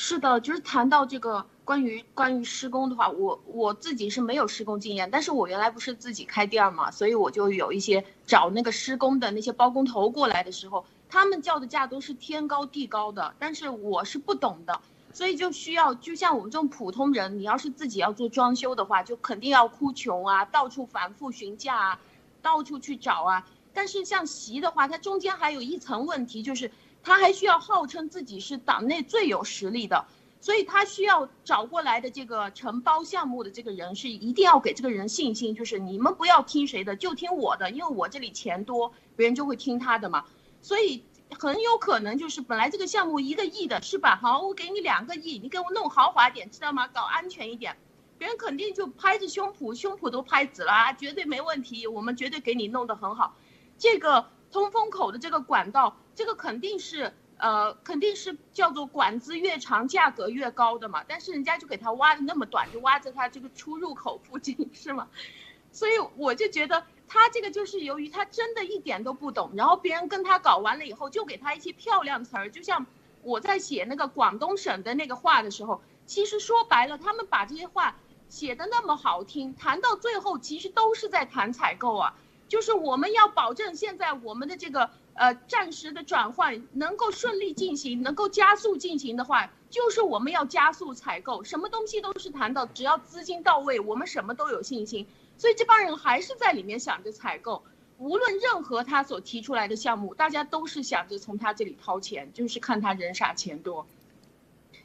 是的，就是谈到这个关于关于施工的话，我我自己是没有施工经验，但是我原来不是自己开店嘛，所以我就有一些找那个施工的那些包工头过来的时候，他们叫的价都是天高地高的，但是我是不懂的，所以就需要就像我们这种普通人，你要是自己要做装修的话，就肯定要哭穷啊，到处反复询价啊，到处去找啊，但是像席的话，它中间还有一层问题就是。他还需要号称自己是党内最有实力的，所以他需要找过来的这个承包项目的这个人是一定要给这个人信心，就是你们不要听谁的，就听我的，因为我这里钱多，别人就会听他的嘛。所以很有可能就是本来这个项目一个亿的是吧？好，我给你两个亿，你给我弄豪华点，知道吗？搞安全一点，别人肯定就拍着胸脯，胸脯都拍紫了啊，绝对没问题，我们绝对给你弄得很好。这个通风口的这个管道。这个肯定是，呃，肯定是叫做管子越长价格越高的嘛。但是人家就给他挖的那么短，就挖在他这个出入口附近，是吗？所以我就觉得他这个就是由于他真的一点都不懂，然后别人跟他搞完了以后，就给他一些漂亮词儿。就像我在写那个广东省的那个话的时候，其实说白了，他们把这些话写的那么好听，谈到最后其实都是在谈采购啊，就是我们要保证现在我们的这个。呃，暂时的转换能够顺利进行，能够加速进行的话，就是我们要加速采购，什么东西都是谈到，只要资金到位，我们什么都有信心。所以这帮人还是在里面想着采购，无论任何他所提出来的项目，大家都是想着从他这里掏钱，就是看他人傻钱多。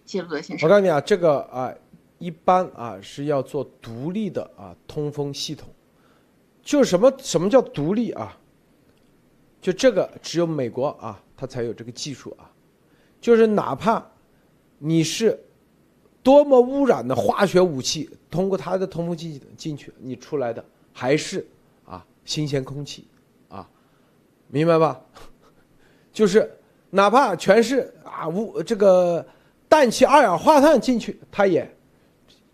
谢路德先生，我告诉你啊，这个啊，一般啊是要做独立的啊通风系统，就什么什么叫独立啊？就这个只有美国啊，它才有这个技术啊。就是哪怕你是多么污染的化学武器，通过它的通风器进去，你出来的还是啊新鲜空气啊，明白吧？就是哪怕全是啊污这个氮气、二氧化碳进去，它也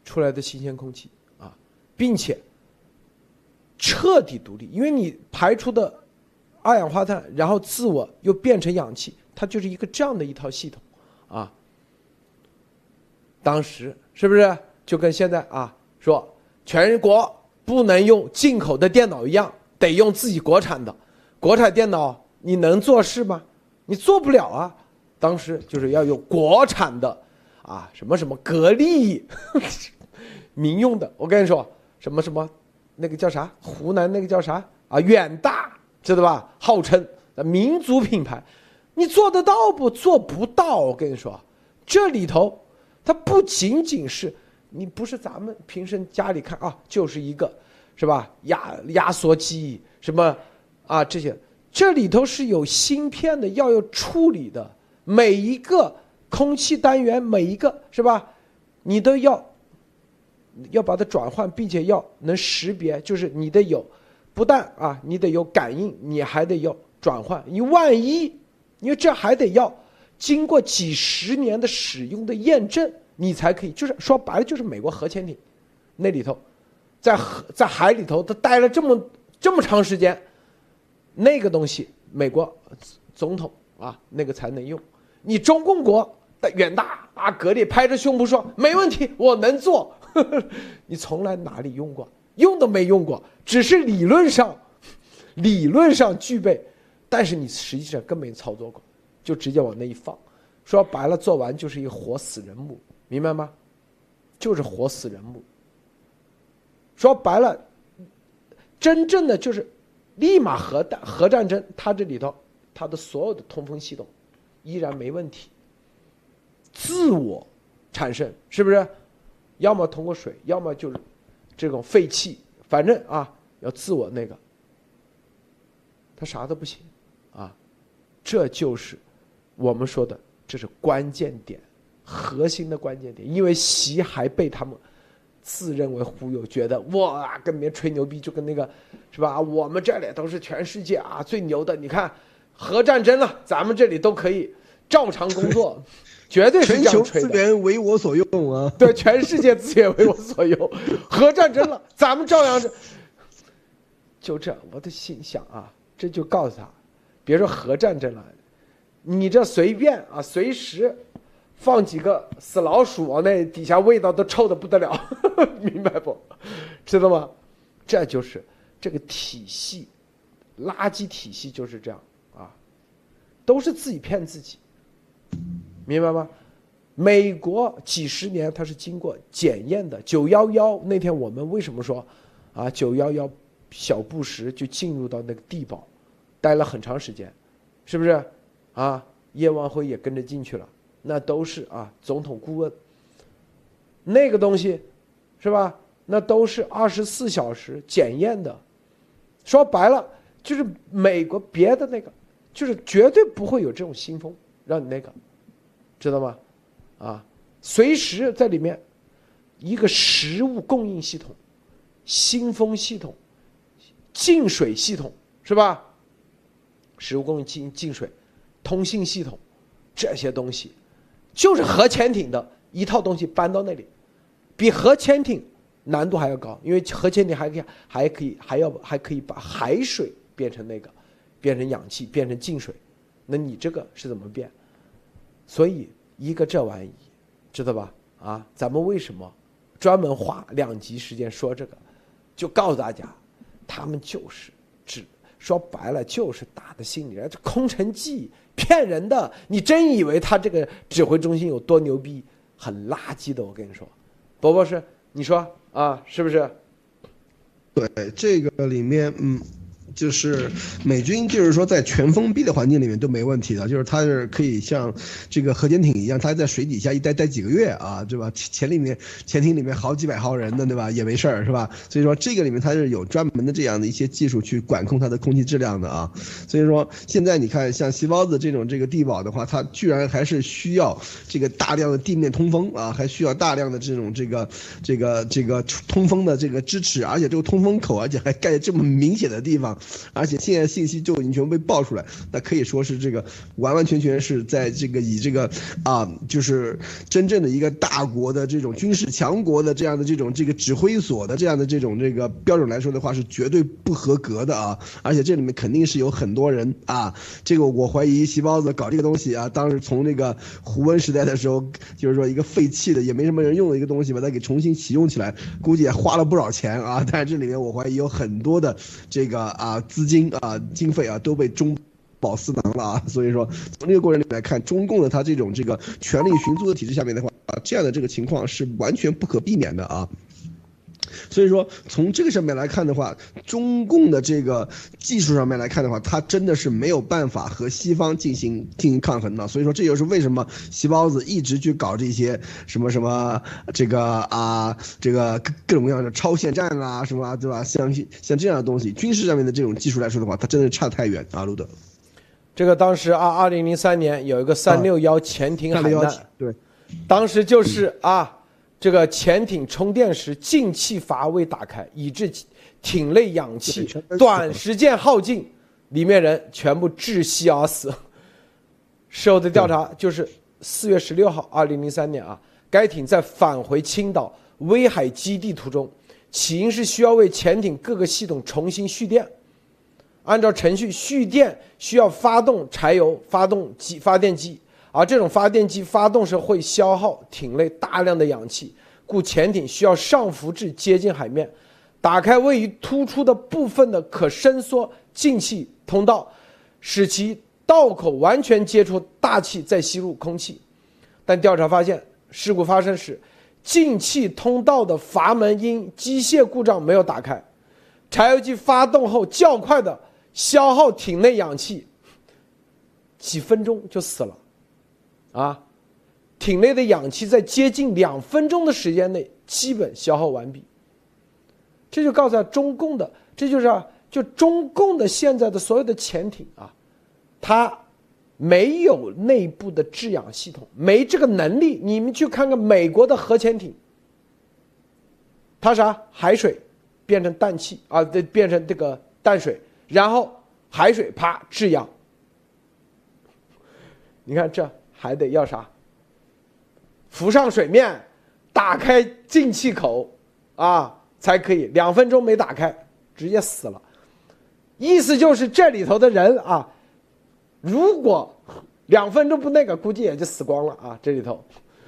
出来的新鲜空气啊，并且彻底独立，因为你排出的。二氧化碳，然后自我又变成氧气，它就是一个这样的一套系统，啊。当时是不是就跟现在啊说全国不能用进口的电脑一样，得用自己国产的，国产电脑你能做事吗？你做不了啊。当时就是要用国产的，啊什么什么格力，民用的。我跟你说什么什么，那个叫啥？湖南那个叫啥？啊远大，知道吧？号称民族品牌，你做得到不？做不到。我跟你说，这里头。它不仅仅是你不是咱们平时家里看啊，就是一个，是吧？压压缩机什么啊这些，这里头是有芯片的，要有处理的，每一个空气单元，每一个是吧？你都要要把它转换，并且要能识别，就是你得有，不但啊你得有感应，你还得要转换。你万一，因为这还得要。经过几十年的使用的验证，你才可以，就是说白了，就是美国核潜艇，那里头，在河在海里头，它待了这么这么长时间，那个东西，美国总统啊，那个才能用。你中共国的远大啊，格力拍着胸脯说没问题，我能做。你从来哪里用过？用都没用过，只是理论上，理论上具备，但是你实际上根本操作过。就直接往那一放，说白了，做完就是一活死人墓，明白吗？就是活死人墓。说白了，真正的就是立马核弹核战争，它这里头它的所有的通风系统依然没问题，自我产生是不是？要么通过水，要么就是这种废气，反正啊要自我那个，他啥都不行啊，这就是。我们说的这是关键点，核心的关键点，因为习还被他们自认为忽悠，觉得哇跟别人吹牛逼，就跟那个是吧？我们这里都是全世界啊最牛的，你看核战争了，咱们这里都可以照常工作，绝对是这样吹的。资源为我所用啊！对，全世界资源为我所用，核战争了，咱们照样是。就这，我的心想啊，这就告诉他，别说核战争了。你这随便啊，随时放几个死老鼠往那底下，味道都臭的不得了，明白不？知道吗？这就是这个体系，垃圾体系就是这样啊，都是自己骗自己，明白吗？美国几十年它是经过检验的。九幺幺那天我们为什么说啊？九幺幺小布什就进入到那个地堡，待了很长时间，是不是？啊，叶万辉也跟着进去了，那都是啊，总统顾问。那个东西，是吧？那都是二十四小时检验的。说白了，就是美国别的那个，就是绝对不会有这种新风让你那个，知道吗？啊，随时在里面，一个食物供应系统、新风系统、净水系统，是吧？食物供应进净水。通信系统，这些东西，就是核潜艇的一套东西搬到那里，比核潜艇难度还要高，因为核潜艇还可以还可以还要还可以把海水变成那个，变成氧气，变成净水，那你这个是怎么变？所以一个这玩意，知道吧？啊，咱们为什么专门花两集时间说这个？就告诉大家，他们就是只说白了就是打的心理这空城计。骗人的！你真以为他这个指挥中心有多牛逼？很垃圾的，我跟你说，伯伯是你说啊，是不是？对，这个里面，嗯。就是美军，就是说在全封闭的环境里面都没问题的，就是它是可以像这个核潜艇一样，它在水底下一待待几个月啊，对吧？潜里面潜艇里面好几百号人呢，对吧？也没事儿，是吧？所以说这个里面它是有专门的这样的一些技术去管控它的空气质量的啊。所以说现在你看像细胞子这种这个地堡的话，它居然还是需要这个大量的地面通风啊，还需要大量的这种这个这个这个通风的这个支持，而且这个通风口而且还盖这么明显的地方。而且现在信息就已经全部被爆出来，那可以说是这个完完全全是在这个以这个啊，就是真正的一个大国的这种军事强国的这样的这种这个指挥所的这样的这种这个标准来说的话，是绝对不合格的啊！而且这里面肯定是有很多人啊，这个我怀疑细胞子搞这个东西啊，当时从那个胡温时代的时候，就是说一个废弃的也没什么人用的一个东西，把它给重新启用起来，估计也花了不少钱啊！但是这里面我怀疑有很多的这个啊啊资金啊经费啊都被中。饱私囊了啊，所以说从这个过程里来看，中共的他这种这个权力寻租的体制下面的话啊，这样的这个情况是完全不可避免的啊。所以说从这个上面来看的话，中共的这个技术上面来看的话，它真的是没有办法和西方进行进行抗衡的。所以说这就是为什么细胞子一直去搞这些什么什么这个啊这个各各种各样的超限战啊什么对吧？像像这样的东西，军事上面的这种技术来说的话，它真的差太远啊，路德。这个当时啊，二零零三年有一个三六幺潜艇海难，对，当时就是啊，这个潜艇充电时进气阀未打开，以致艇内氧气短时间耗尽，里面人全部窒息而死。事后的调查就是四月十六号，二零零三年啊，该艇在返回青岛威海基地途中，起因是需要为潜艇各个系统重新蓄电。按照程序蓄电需要发动柴油发动机发电机，而这种发电机发动时会消耗艇内大量的氧气，故潜艇需要上浮至接近海面，打开位于突出的部分的可伸缩进气通道，使其道口完全接触大气，再吸入空气。但调查发现，事故发生时，进气通道的阀门因机械故障没有打开，柴油机发动后较快的。消耗体内氧气，几分钟就死了，啊，体内的氧气在接近两分钟的时间内基本消耗完毕。这就告诉中共的，这就是啊，就中共的现在的所有的潜艇啊，它没有内部的制氧系统，没这个能力。你们去看看美国的核潜艇，它啥海水变成氮气啊，对，变成这个淡水。然后海水啪制氧，你看这还得要啥？浮上水面，打开进气口，啊，才可以。两分钟没打开，直接死了。意思就是这里头的人啊，如果两分钟不那个，估计也就死光了啊。这里头，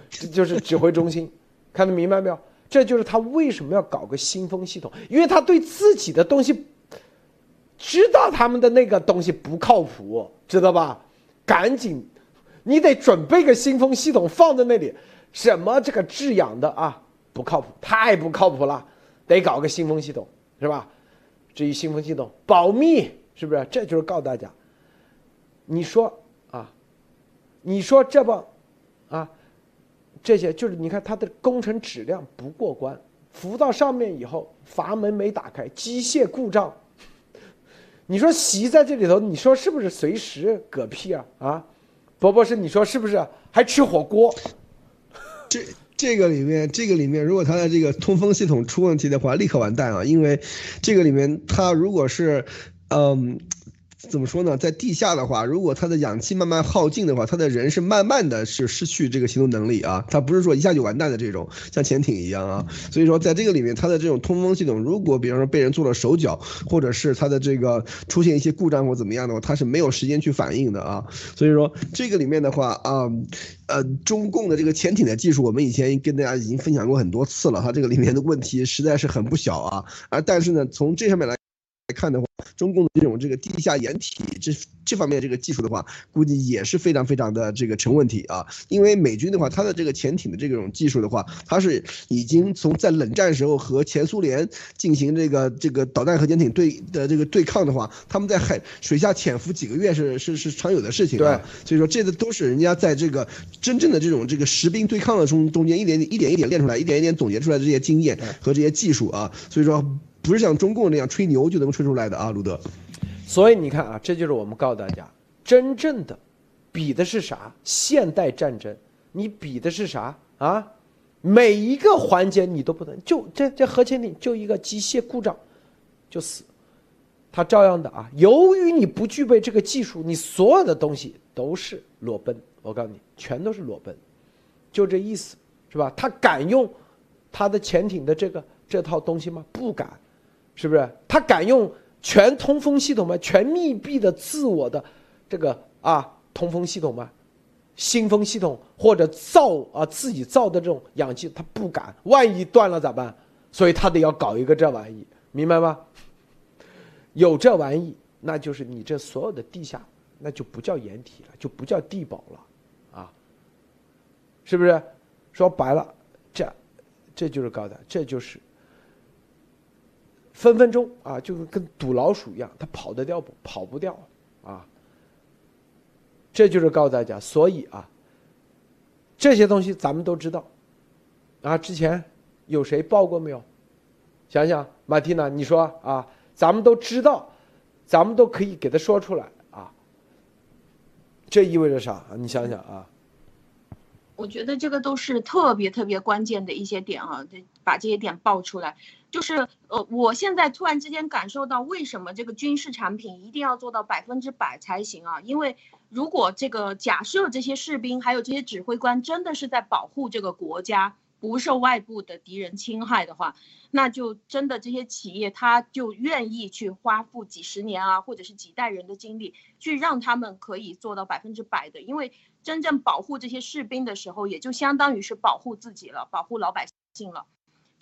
这就是指挥中心，看得明白没有？这就是他为什么要搞个新风系统，因为他对自己的东西。知道他们的那个东西不靠谱，知道吧？赶紧，你得准备个新风系统放在那里。什么这个制氧的啊，不靠谱，太不靠谱了，得搞个新风系统，是吧？至于新风系统保密，是不是？这就是告诉大家，你说啊，你说这不啊，这些就是你看它的工程质量不过关，浮到上面以后阀门没打开，机械故障。你说席在这里头，你说是不是随时嗝屁啊？啊，博博士，你说是不是还吃火锅？这这个里面，这个里面，如果它的这个通风系统出问题的话，立刻完蛋啊！因为这个里面，它如果是，嗯。怎么说呢？在地下的话，如果它的氧气慢慢耗尽的话，它的人是慢慢的是失去这个行动能力啊。它不是说一下就完蛋的这种，像潜艇一样啊。所以说，在这个里面，它的这种通风系统，如果比方说被人做了手脚，或者是它的这个出现一些故障或怎么样的话，它是没有时间去反应的啊。所以说，这个里面的话啊，呃，中共的这个潜艇的技术，我们以前跟大家已经分享过很多次了，它这个里面的问题实在是很不小啊。而，但是呢，从这上面来。来看的话，中共的这种这个地下掩体这这方面这个技术的话，估计也是非常非常的这个成问题啊。因为美军的话，它的这个潜艇的这种技术的话，它是已经从在冷战时候和前苏联进行这个这个导弹核潜艇对的这个对抗的话，他们在海水下潜伏几个月是是是常有的事情啊。所以说这个都是人家在这个真正的这种这个实兵对抗的中中间一点一点一点练出来，一点一点总结出来的这些经验和这些技术啊。所以说。不是像中共那样吹牛就能吹出来的啊，鲁德。所以你看啊，这就是我们告诉大家，真正的比的是啥？现代战争，你比的是啥啊？每一个环节你都不能，就这这核潜艇就一个机械故障就死，他照样的啊。由于你不具备这个技术，你所有的东西都是裸奔。我告诉你，全都是裸奔，就这意思，是吧？他敢用他的潜艇的这个这套东西吗？不敢，是不是？他敢用全通风系统吗？全密闭的自我的这个啊通风系统吗？新风系统或者造啊自己造的这种氧气，他不敢，万一断了咋办？所以他得要搞一个这玩意，明白吗？有这玩意，那就是你这所有的地下，那就不叫掩体了，就不叫地堡了，啊，是不是？说白了，这，这就是高的，这就是分分钟啊，就跟赌老鼠一样，他跑得掉不？跑不掉啊。这就是告诉大家，所以啊，这些东西咱们都知道，啊，之前有谁报过没有？想想马蒂娜，你说啊，咱们都知道，咱们都可以给他说出来啊。这意味着啥？你想想啊。我觉得这个都是特别特别关键的一些点啊，得把这些点爆出来。就是呃，我现在突然之间感受到，为什么这个军事产品一定要做到百分之百才行啊？因为如果这个假设这些士兵还有这些指挥官真的是在保护这个国家不受外部的敌人侵害的话，那就真的这些企业他就愿意去花付几十年啊，或者是几代人的精力去让他们可以做到百分之百的，因为真正保护这些士兵的时候，也就相当于是保护自己了，保护老百姓了。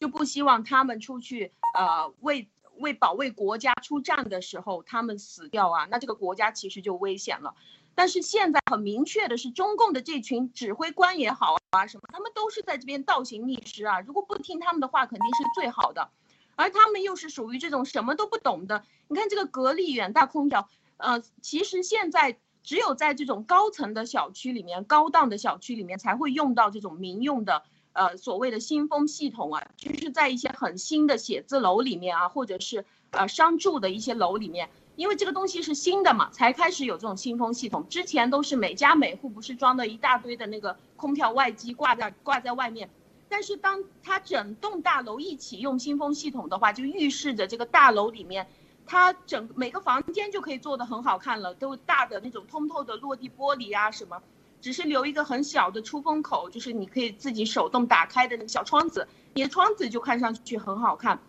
就不希望他们出去，呃，为为保卫国家出战的时候，他们死掉啊，那这个国家其实就危险了。但是现在很明确的是，中共的这群指挥官也好啊，什么，他们都是在这边倒行逆施啊。如果不听他们的话，肯定是最好的。而他们又是属于这种什么都不懂的。你看这个格力远大空调，呃，其实现在只有在这种高层的小区里面、高档的小区里面才会用到这种民用的。呃，所谓的新风系统啊，就是在一些很新的写字楼里面啊，或者是呃商住的一些楼里面，因为这个东西是新的嘛，才开始有这种新风系统。之前都是每家每户不是装的一大堆的那个空调外机挂在挂在外面，但是当它整栋大楼一起用新风系统的话，就预示着这个大楼里面，它整每个房间就可以做的很好看了，都大的那种通透的落地玻璃啊什么。只是留一个很小的出风口，就是你可以自己手动打开的那个小窗子，你的窗子就看上去很好看。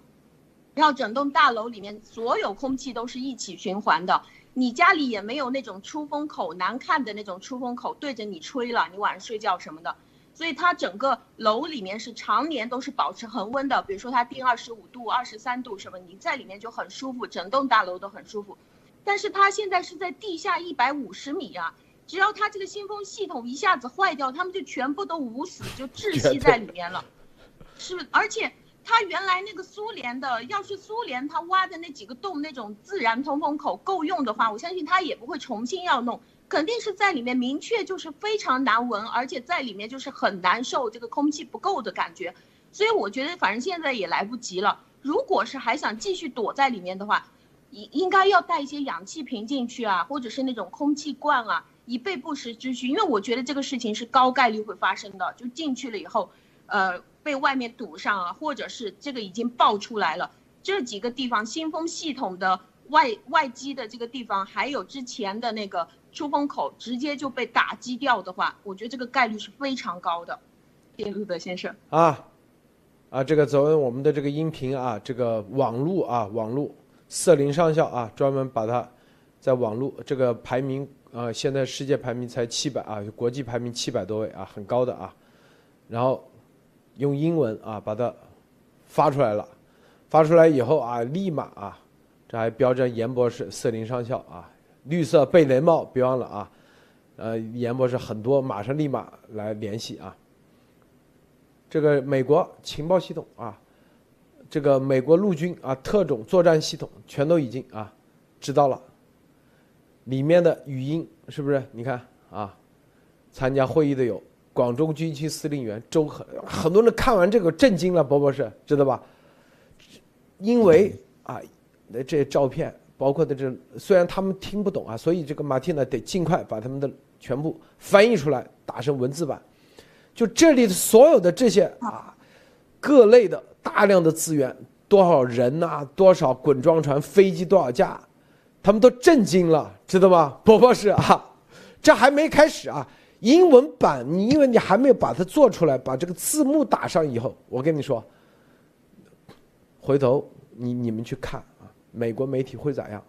然后整栋大楼里面所有空气都是一起循环的，你家里也没有那种出风口难看的那种出风口对着你吹了，你晚上睡觉什么的。所以它整个楼里面是常年都是保持恒温的，比如说它定二十五度、二十三度什么，你在里面就很舒服，整栋大楼都很舒服。但是它现在是在地下一百五十米啊。只要他这个新风系统一下子坏掉，他们就全部都捂死，就窒 息在里面了，是？而且他原来那个苏联的，要是苏联他挖的那几个洞那种自然通风口够用的话，我相信他也不会重新要弄，肯定是在里面明确就是非常难闻，而且在里面就是很难受，这个空气不够的感觉。所以我觉得反正现在也来不及了，如果是还想继续躲在里面的话，应应该要带一些氧气瓶进去啊，或者是那种空气罐啊。以备不时之需，因为我觉得这个事情是高概率会发生的。就进去了以后，呃，被外面堵上啊，或者是这个已经爆出来了，这几个地方新风系统的外外机的这个地方，还有之前的那个出风口直接就被打击掉的话，我觉得这个概率是非常高的。谢路德先生啊，啊，这个泽恩我们的这个音频啊，这个网络啊，网络色林上校啊，专门把它在网络这个排名。啊，现在世界排名才七百啊，国际排名七百多位啊，很高的啊。然后用英文啊把它发出来了，发出来以后啊，立马啊，这还标着严博士、瑟林上校啊，绿色贝雷帽，别忘了啊。呃，严博士很多，马上立马来联系啊。这个美国情报系统啊，这个美国陆军啊特种作战系统全都已经啊知道了。里面的语音是不是？你看啊，参加会议的有广州军区司令员周很，很多人看完这个震惊了，博博士知道吧？因为啊，那这些照片包括的这，虽然他们听不懂啊，所以这个马蒂呢得尽快把他们的全部翻译出来，打成文字版。就这里的所有的这些啊，各类的大量的资源，多少人呐，多少滚装船、飞机多少架。他们都震惊了，知道吗？波波是啊，这还没开始啊，英文版你因为你还没有把它做出来，把这个字幕打上以后，我跟你说，回头你你们去看啊，美国媒体会咋样？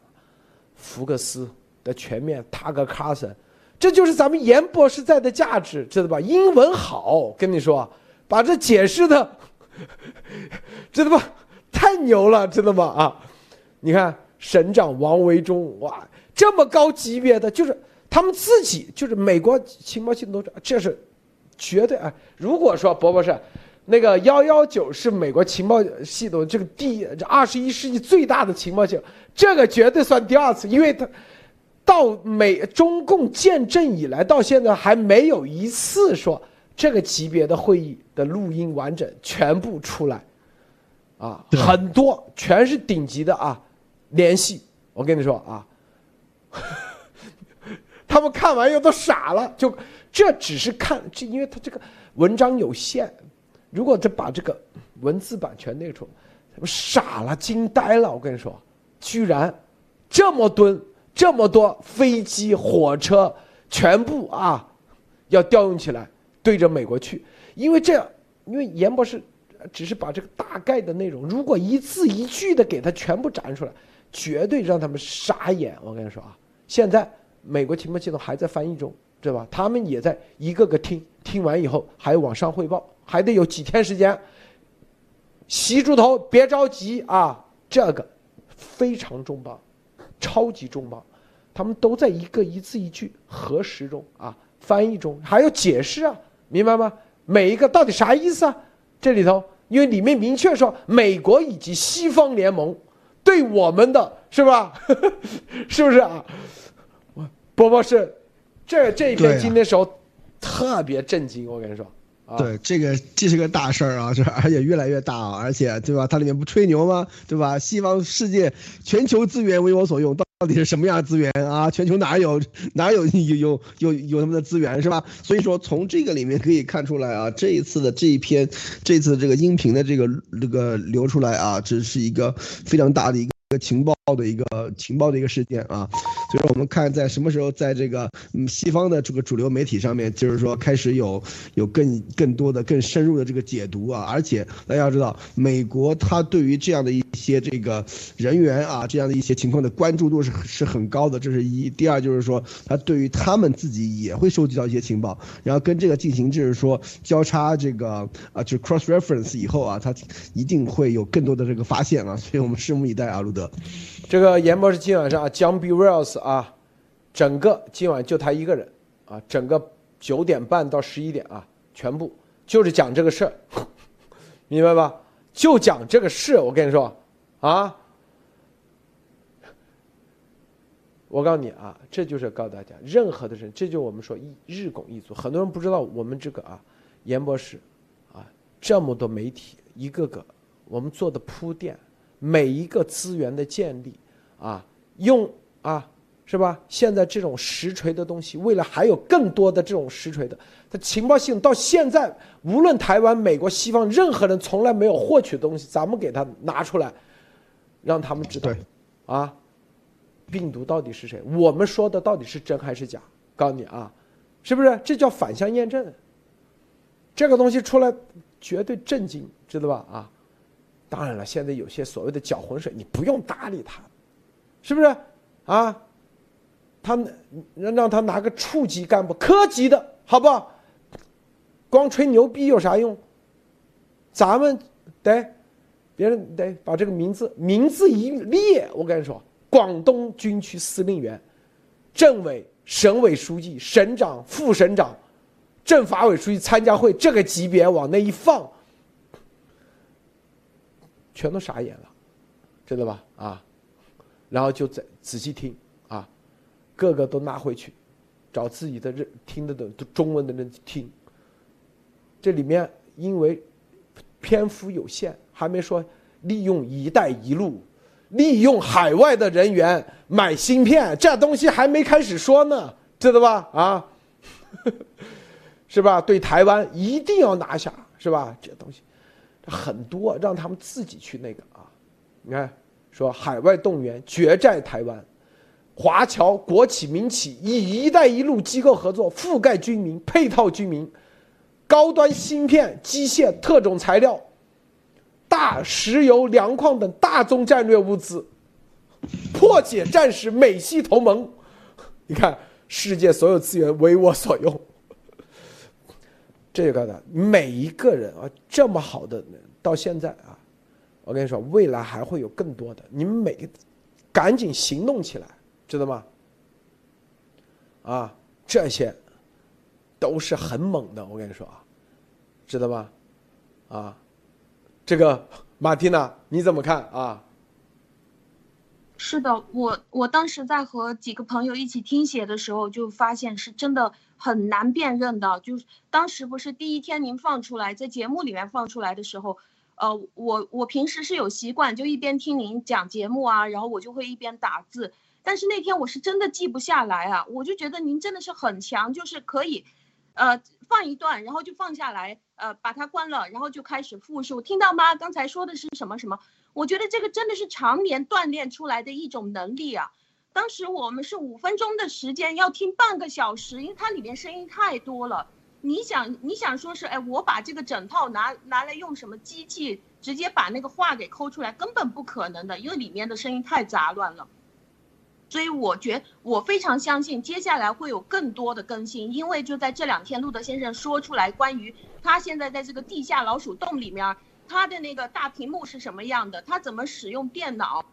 福克斯的全面，塔格卡森，这就是咱们严博士在的价值，知道吧？英文好，跟你说，把这解释的，知道吧？太牛了，知道吗？啊，你看。省长王维忠，哇，这么高级别的，就是他们自己，就是美国情报系统都这是绝对啊！如果说博博士，那个幺幺九是美国情报系统这个第二十一世纪最大的情报系统，这个绝对算第二次，因为他到美中共建政以来到现在还没有一次说这个级别的会议的录音完整全部出来，啊，很多全是顶级的啊。联系，我跟你说啊，他们看完以后都傻了，就这只是看，这因为他这个文章有限，如果这把这个文字版全列出，他们傻了，惊呆了。我跟你说，居然这么吨，这么多飞机、火车，全部啊要调用起来对着美国去，因为这样，因为严博士只是把这个大概的内容，如果一字一句的给他全部展出来。绝对让他们傻眼！我跟你说啊，现在美国情报系统还在翻译中，对吧？他们也在一个个听，听完以后还往上汇报，还得有几天时间。习猪头，别着急啊，这个非常重磅，超级重磅，他们都在一个一字一句核实中啊，翻译中还要解释啊，明白吗？每一个到底啥意思啊？这里头因为里面明确说美国以及西方联盟。对我们的是吧？是不是啊？波波是，这这一篇今天时候特别震惊，我跟你说。对，这个这是个大事儿啊，是而且 越来越大啊，而且对吧？它里面不吹牛吗？对吧？西方世界全球资源为我所用，到底是什么样的资源啊？全球哪有哪有有有有有他们的资源是吧？所以说从这个里面可以看出来啊，这一次的这一篇，这次这个音频的这个这个流出来啊，这是一个非常大的一个。情报报的一个情报的一个事件啊，所以说我们看在什么时候，在这个嗯西方的这个主流媒体上面，就是说开始有有更更多的更深入的这个解读啊，而且大家要知道，美国它对于这样的一些这个人员啊，这样的一些情况的关注度是是很高的，这是一。第二就是说，它对于他们自己也会收集到一些情报，然后跟这个进行就是说交叉这个啊，就 cross reference 以后啊，它一定会有更多的这个发现啊，所以我们拭目以待啊，路德。这个严博士今晚上啊，John B. Wells 啊，整个今晚就他一个人啊，整个九点半到十一点啊，全部就是讲这个事儿，明白吧？就讲这个事，我跟你说啊，我告诉你啊，这就是告诉大家，任何的人，这就我们说一日拱一卒。很多人不知道我们这个啊，严博士啊，这么多媒体，一个个我们做的铺垫。每一个资源的建立，啊，用啊，是吧？现在这种实锤的东西，未来还有更多的这种实锤的，它情报系统到现在，无论台湾、美国、西方任何人从来没有获取的东西，咱们给他拿出来，让他们知道，啊，病毒到底是谁？我们说的到底是真还是假？告诉你啊，是不是？这叫反向验证。这个东西出来，绝对震惊，知道吧？啊。当然了，现在有些所谓的搅浑水，你不用搭理他，是不是？啊，他让让他拿个处级干部、科级的好不好？光吹牛逼有啥用？咱们得别人得把这个名字名字一列，我跟你说，广东军区司令员、政委、省委书记、省长、副省长、政法委书记参加会，这个级别往那一放。全都傻眼了，知道吧？啊，然后就在仔细听啊，个个都拿回去，找自己的人听得懂中文的人听。这里面因为篇幅有限，还没说利用“一带一路”，利用海外的人员买芯片，这东西还没开始说呢，知道吧？啊，是吧？对台湾一定要拿下，是吧？这东西。很多让他们自己去那个啊，你看，说海外动员决战台湾，华侨、国企、民企以“一带一路”机构合作，覆盖军民、配套军民、高端芯片、机械、特种材料、大石油、粮矿等大宗战略物资，破解战时美系同盟。你看，世界所有资源为我所用。这个的每一个人啊，这么好的，到现在啊，我跟你说，未来还会有更多的。你们每个赶紧行动起来，知道吗？啊，这些都是很猛的，我跟你说啊，知道吗？啊，这个马蒂娜你怎么看啊？是的，我我当时在和几个朋友一起听写的时候，就发现是真的很难辨认的。就是当时不是第一天您放出来，在节目里面放出来的时候，呃，我我平时是有习惯，就一边听您讲节目啊，然后我就会一边打字。但是那天我是真的记不下来啊，我就觉得您真的是很强，就是可以，呃，放一段，然后就放下来，呃，把它关了，然后就开始复述，听到吗？刚才说的是什么什么？我觉得这个真的是常年锻炼出来的一种能力啊！当时我们是五分钟的时间要听半个小时，因为它里面声音太多了。你想，你想说是，哎，我把这个整套拿拿来用什么机器直接把那个话给抠出来，根本不可能的，因为里面的声音太杂乱了。所以我觉我非常相信接下来会有更多的更新，因为就在这两天，路德先生说出来关于他现在在这个地下老鼠洞里面。他的那个大屏幕是什么样的？他怎么使用电脑？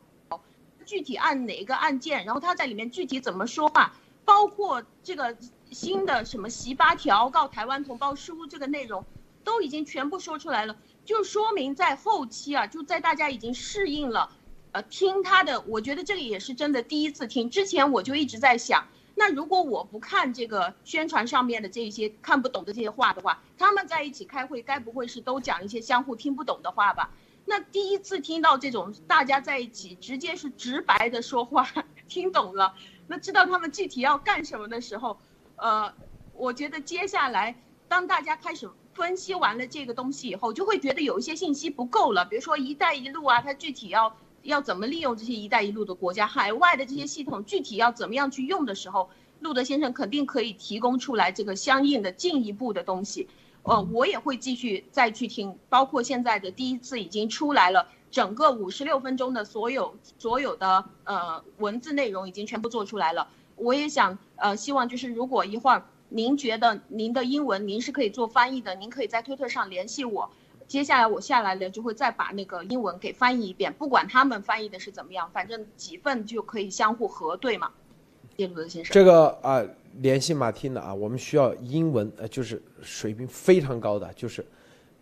具体按哪个按键？然后他在里面具体怎么说话？包括这个新的什么“习八条”告台湾同胞书这个内容，都已经全部说出来了。就说明在后期啊，就在大家已经适应了，呃，听他的，我觉得这个也是真的第一次听。之前我就一直在想。那如果我不看这个宣传上面的这些看不懂的这些话的话，他们在一起开会，该不会是都讲一些相互听不懂的话吧？那第一次听到这种大家在一起直接是直白的说话，听懂了，那知道他们具体要干什么的时候，呃，我觉得接下来当大家开始分析完了这个东西以后，就会觉得有一些信息不够了，比如说“一带一路”啊，它具体要。要怎么利用这些“一带一路”的国家海外的这些系统，具体要怎么样去用的时候，路德先生肯定可以提供出来这个相应的进一步的东西。呃，我也会继续再去听，包括现在的第一次已经出来了，整个五十六分钟的所有所有的呃文字内容已经全部做出来了。我也想呃，希望就是如果一会儿您觉得您的英文您是可以做翻译的，您可以在推特上联系我。接下来我下来了，就会再把那个英文给翻译一遍，不管他们翻译的是怎么样，反正几份就可以相互核对嘛。叶鲁德先生，这个啊，联系马汀的啊，我们需要英文，呃，就是水平非常高的，就是，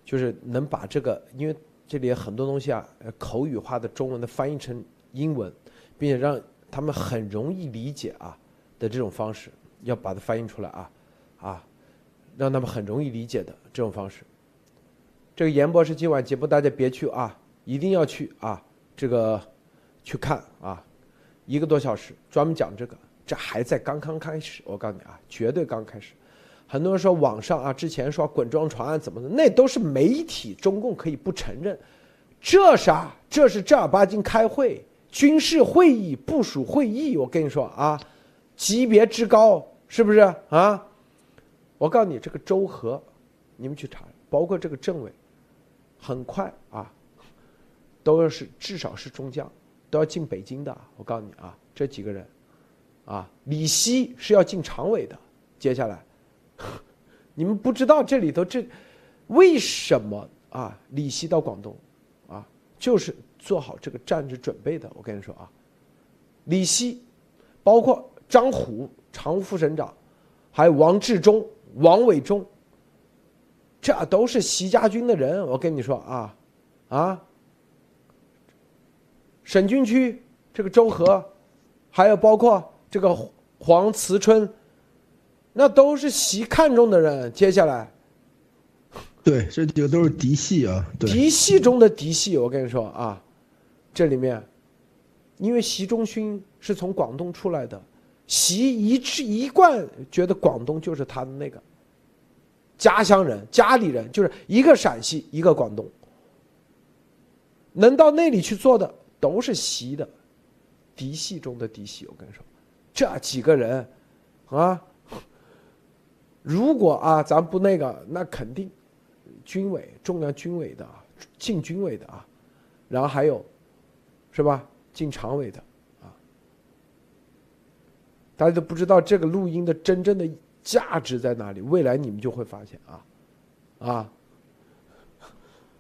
就是能把这个，因为这里很多东西啊，口语化的中文的翻译成英文，并且让他们很容易理解啊的这种方式，要把它翻译出来啊，啊，让他们很容易理解的这种方式。这个严博士今晚节目大家别去啊，一定要去啊！这个去看啊，一个多小时专门讲这个，这还在刚刚开始。我告诉你啊，绝对刚开始。很多人说网上啊，之前说滚装船啊怎么的，那都是媒体，中共可以不承认。这啥？这是正儿八经开会，军事会议、部署会议。我跟你说啊，级别之高，是不是啊？我告诉你，这个周和，你们去查，包括这个政委。很快啊，都是至少是中将，都要进北京的。我告诉你啊，这几个人，啊，李希是要进常委的。接下来，你们不知道这里头这为什么啊？李希到广东，啊，就是做好这个战略准备的。我跟你说啊，李希，包括张虎常务副省长，还有王志忠、王伟忠。这都是习家军的人，我跟你说啊，啊，省军区这个周和，还有包括这个黄慈春，那都是习看中的人。接下来，对，这几个都是嫡系啊，嫡系中的嫡系。我跟你说啊，这里面，因为习仲勋是从广东出来的，习一直一贯觉得广东就是他的那个。家乡人、家里人，就是一个陕西，一个广东，能到那里去做的都是习的嫡系中的嫡系。我跟你说，这几个人，啊，如果啊咱不那个，那肯定军委中央军委的进军委的啊，然后还有，是吧？进常委的啊，大家都不知道这个录音的真正的价值在哪里。未来你们就会发现啊，啊。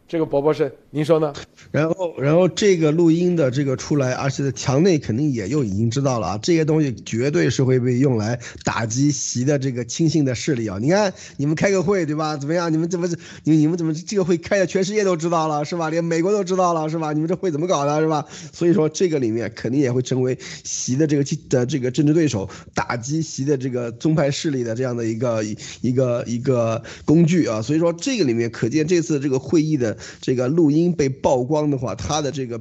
这个伯伯是您说呢？然后，然后这个录音的这个出来，而且在墙内肯定也又已经知道了啊，这些东西绝对是会被用来打击习的这个亲信的势力啊！你看你们开个会对吧？怎么样？你们怎么你你们怎么这个会开的全世界都知道了是吧？连美国都知道了是吧？你们这会怎么搞的是吧？所以说这个里面肯定也会成为习的这个的这个政治对手打击习的这个宗派势力的这样的一个一个一个工具啊！所以说这个里面可见这次这个会议的。这个录音被曝光的话，它的这个，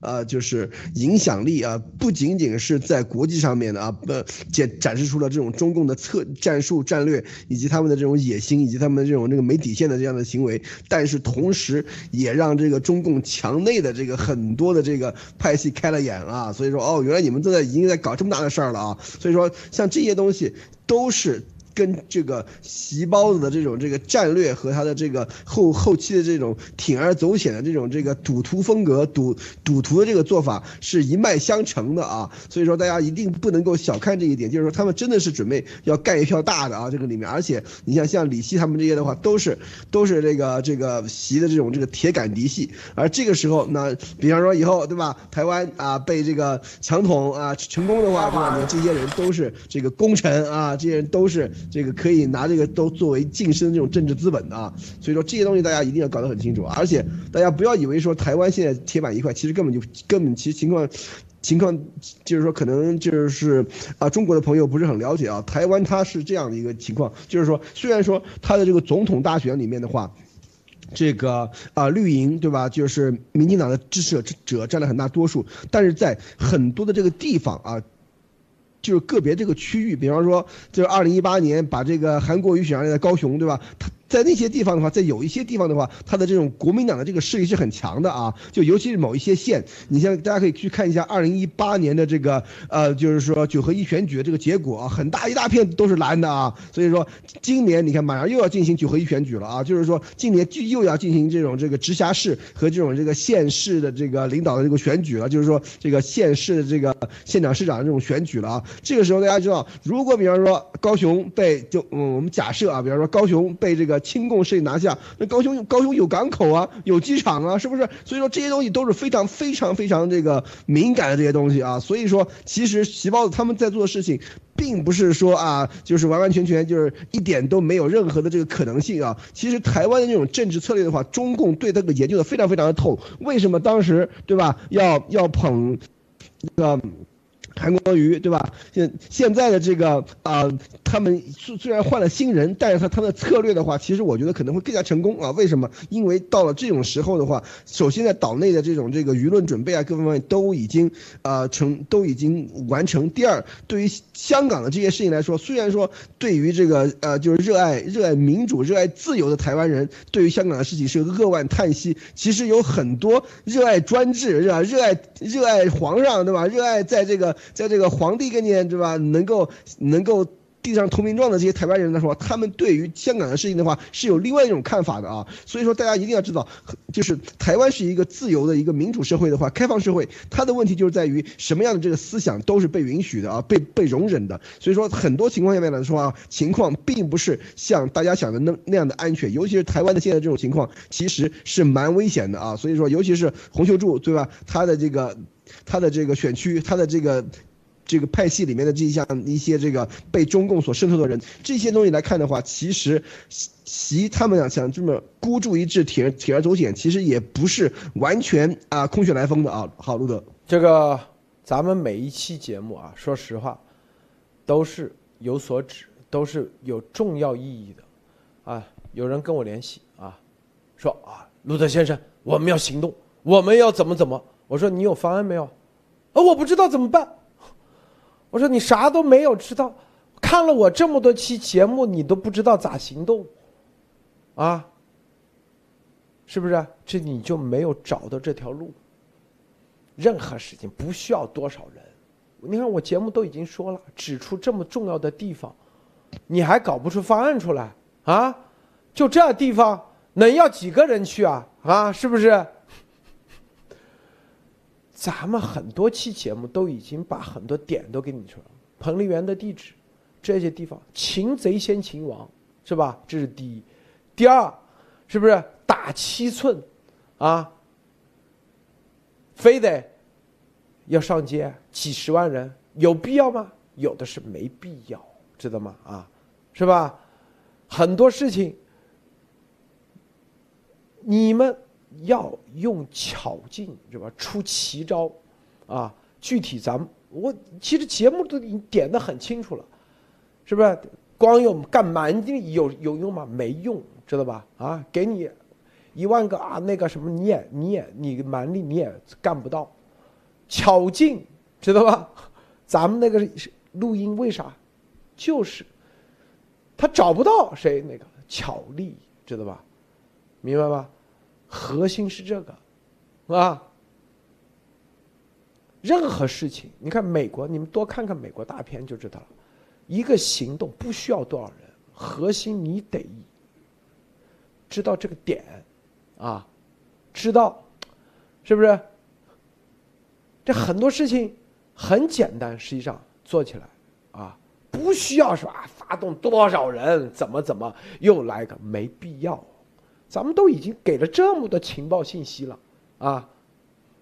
呃，就是影响力啊，不仅仅是在国际上面的啊，不展展示出了这种中共的策战术战略，以及他们的这种野心，以及他们的这种那个没底线的这样的行为，但是同时也让这个中共墙内的这个很多的这个派系开了眼啊，所以说哦，原来你们都在已经在搞这么大的事儿了啊，所以说像这些东西都是。跟这个习包子的这种这个战略和他的这个后后期的这种铤而走险的这种这个赌徒风格、赌赌徒的这个做法是一脉相承的啊，所以说大家一定不能够小看这一点，就是说他们真的是准备要干一票大的啊，这个里面，而且你像像李希他们这些的话，都是都是这个这个习的这种这个铁杆嫡系，而这个时候那比方说以后对吧，台湾啊被这个强统啊成功的话，对吧？你这些人都是这个功臣啊，这些人都是。这个可以拿这个都作为晋升这种政治资本的啊，所以说这些东西大家一定要搞得很清楚，而且大家不要以为说台湾现在铁板一块，其实根本就根本其实情况情况就是说可能就是啊中国的朋友不是很了解啊，台湾它是这样的一个情况，就是说虽然说它的这个总统大选里面的话，这个啊绿营对吧，就是民进党的支持者占了很大多数，但是在很多的这个地方啊。就是个别这个区域，比方说，就是二零一八年把这个韩国瑜选上来的高雄，对吧？他。在那些地方的话，在有一些地方的话，他的这种国民党的这个势力是很强的啊。就尤其是某一些县，你像大家可以去看一下二零一八年的这个呃，就是说九合一选举的这个结果啊，很大一大片都是蓝的啊。所以说今年你看马上又要进行九合一选举了啊，就是说今年就又要进行这种这个直辖市和这种这个县市的这个领导的这个选举了，就是说这个县市的这个县长市长的这种选举了啊。这个时候大家知道，如果比方说高雄被就嗯我们假设啊，比方说高雄被这个。亲共势力拿下，那高雄高雄有港口啊，有机场啊，是不是？所以说这些东西都是非常非常非常这个敏感的这些东西啊。所以说，其实习包子他们在做的事情，并不是说啊，就是完完全全就是一点都没有任何的这个可能性啊。其实台湾的那种政治策略的话，中共对这个研究的非常非常的透。为什么当时对吧？要要捧这个。韩国瑜对吧？现现在的这个啊，他们虽虽然换了新人，但是他他的策略的话，其实我觉得可能会更加成功啊。为什么？因为到了这种时候的话，首先在岛内的这种这个舆论准备啊，各方面都已经啊成都已经完成。第二，对于香港的这些事情来说，虽然说对于这个呃就是热爱热爱民主、热爱自由的台湾人，对于香港的事情是扼腕叹息。其实有很多热爱专制、热爱热爱热爱皇上，对吧？热爱在这个。在这个皇帝跟前，对吧？能够能够递上投名状的这些台湾人来说，他们对于香港的事情的话是有另外一种看法的啊。所以说，大家一定要知道，就是台湾是一个自由的一个民主社会的话，开放社会，它的问题就是在于什么样的这个思想都是被允许的啊，被被容忍的。所以说，很多情况下面来说啊，情况并不是像大家想的那那样的安全，尤其是台湾的现在这种情况，其实是蛮危险的啊。所以说，尤其是洪秀柱，对吧？他的这个。他的这个选区，他的这个这个派系里面的这一项一些这个被中共所渗透的人，这些东西来看的话，其实习他们想这么孤注一掷、铤铤而走险，其实也不是完全啊空穴来风的啊。好，路德，这个咱们每一期节目啊，说实话都是有所指，都是有重要意义的啊。有人跟我联系啊，说啊，路德先生，我们要行动，我们要怎么怎么。我说你有方案没有？啊，我不知道怎么办。我说你啥都没有知道，看了我这么多期节目，你都不知道咋行动，啊？是不是？这你就没有找到这条路。任何事情不需要多少人，你看我节目都已经说了，指出这么重要的地方，你还搞不出方案出来啊？就这地方能要几个人去啊？啊，是不是？咱们很多期节目都已经把很多点都给你说了，彭丽媛的地址，这些地方，擒贼先擒王，是吧？这是第一。第二，是不是打七寸，啊？非得要上街几十万人，有必要吗？有的是没必要，知道吗？啊，是吧？很多事情，你们。要用巧劲是吧？出奇招，啊！具体咱们我其实节目都已经点的很清楚了，是不是？光用干蛮劲有有用吗？没用，知道吧？啊，给你一万个啊，那个什么你也你也你蛮力你也干不到，巧劲知道吧？咱们那个录音为啥？就是他找不到谁那个巧力，知道吧？明白吧？核心是这个，啊，任何事情，你看美国，你们多看看美国大片就知道了。一个行动不需要多少人，核心你得知道这个点，啊，知道，是不是？这很多事情很简单，实际上做起来啊，不需要说啊，发动多少人，怎么怎么又来个，没必要。咱们都已经给了这么多情报信息了，啊，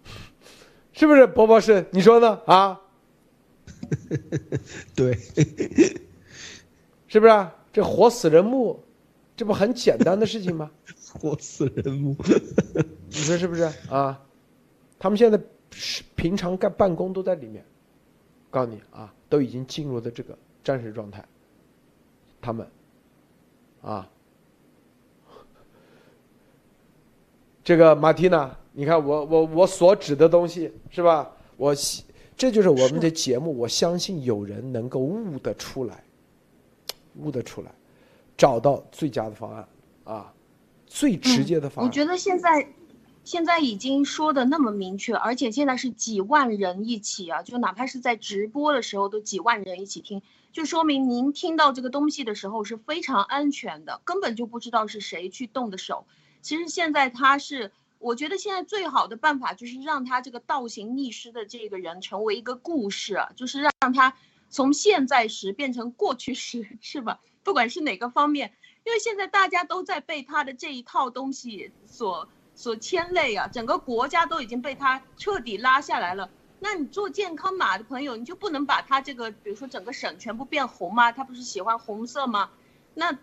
是不是，博博士？你说呢？啊，对，是不是？这活死人墓，这不很简单的事情吗？活死人墓，你说是不是啊？他们现在是平常干办公都在里面，告诉你啊，都已经进入的这个战时状态，他们，啊。这个马蒂娜，你看我我我所指的东西是吧？我这就是我们的节目，我相信有人能够悟得出来，悟得出来，找到最佳的方案啊，最直接的方案。我觉得现在现在已经说的那么明确，而且现在是几万人一起啊，就哪怕是在直播的时候都几万人一起听，就说明您听到这个东西的时候是非常安全的，根本就不知道是谁去动的手。其实现在他是，我觉得现在最好的办法就是让他这个倒行逆施的这个人成为一个故事，就是让他从现在时变成过去时，是吧？不管是哪个方面，因为现在大家都在被他的这一套东西所所牵累啊，整个国家都已经被他彻底拉下来了。那你做健康码的朋友，你就不能把他这个，比如说整个省全部变红吗？他不是喜欢红色吗？那。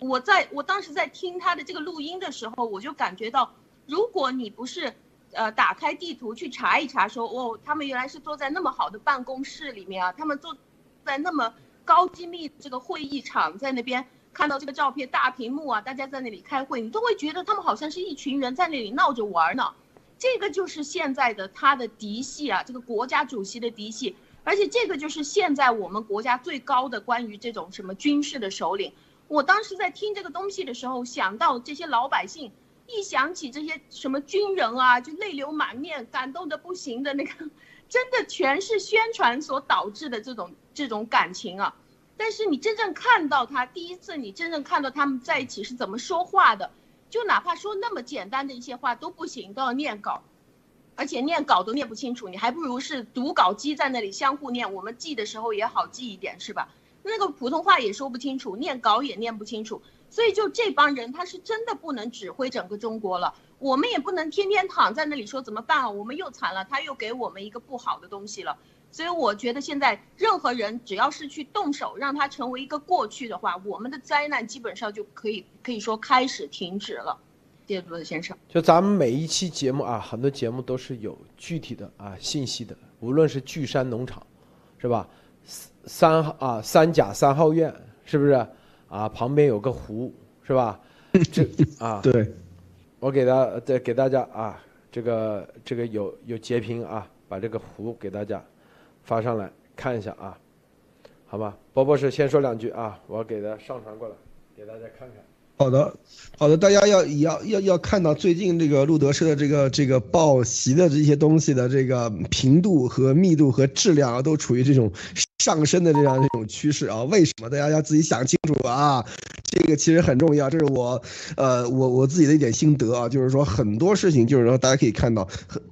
我在我当时在听他的这个录音的时候，我就感觉到，如果你不是，呃，打开地图去查一查，说哦，他们原来是坐在那么好的办公室里面啊，他们坐在那么高机密这个会议场，在那边看到这个照片，大屏幕啊，大家在那里开会，你都会觉得他们好像是一群人在那里闹着玩呢。这个就是现在的他的嫡系啊，这个国家主席的嫡系，而且这个就是现在我们国家最高的关于这种什么军事的首领。我当时在听这个东西的时候，想到这些老百姓，一想起这些什么军人啊，就泪流满面，感动的不行的那个，真的全是宣传所导致的这种这种感情啊。但是你真正看到他，第一次你真正看到他们在一起是怎么说话的，就哪怕说那么简单的一些话都不行，都要念稿，而且念稿都念不清楚，你还不如是读稿机在那里相互念，我们记的时候也好记一点，是吧？那个普通话也说不清楚，念稿也念不清楚，所以就这帮人，他是真的不能指挥整个中国了。我们也不能天天躺在那里说怎么办啊？我们又惨了，他又给我们一个不好的东西了。所以我觉得现在任何人只要是去动手，让他成为一个过去的话，我们的灾难基本上就可以可以说开始停止了。谢谢罗德先生。就咱们每一期节目啊，很多节目都是有具体的啊信息的，无论是巨山农场，是吧？三啊，三甲三号院是不是啊？旁边有个湖是吧？这啊，对，我给大再给大家啊，这个这个有有截屏啊，把这个湖给大家发上来看一下啊，好吧？波波是先说两句啊，我给他上传过来，给大家看看好的，好的，大家要要要要看到最近这个路德社的这个这个报习的这些东西的这个频度和密度和质量啊，都处于这种上升的这样一种趋势啊。为什么？大家要自己想清楚啊。这个其实很重要，这是我，呃，我我自己的一点心得啊，就是说很多事情，就是说大家可以看到，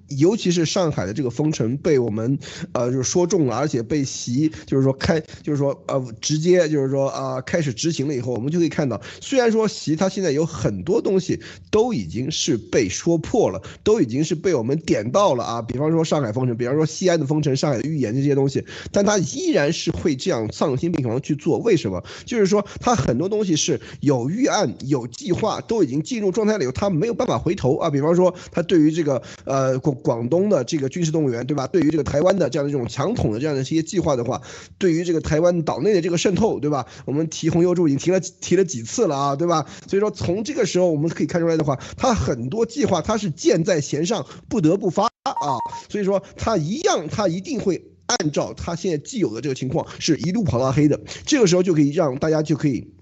尤其是上海的这个封城被我们，呃，就是说中了，而且被习，就是说开，就是说呃，直接就是说啊，开始执行了以后，我们就可以看到，虽然说习他现在有很多东西都已经是被说破了，都已经是被我们点到了啊，比方说上海封城，比方说西安的封城，上海的预言这些东西，但他依然然是会这样丧心病狂去做，为什么？就是说他很多东西是。有预案、有计划，都已经进入状态了以后，他没有办法回头啊。比方说，他对于这个呃广广东的这个军事动员，对吧？对于这个台湾的这样的这种强统的这样的一些计划的话，对于这个台湾岛内的这个渗透，对吧？我们提红油柱已经提了提了几次了啊，对吧？所以说，从这个时候我们可以看出来的话，他很多计划他是箭在弦上，不得不发啊。所以说，他一样，他一定会按照他现在既有的这个情况，是一路跑到黑的。这个时候就可以让大家就可以。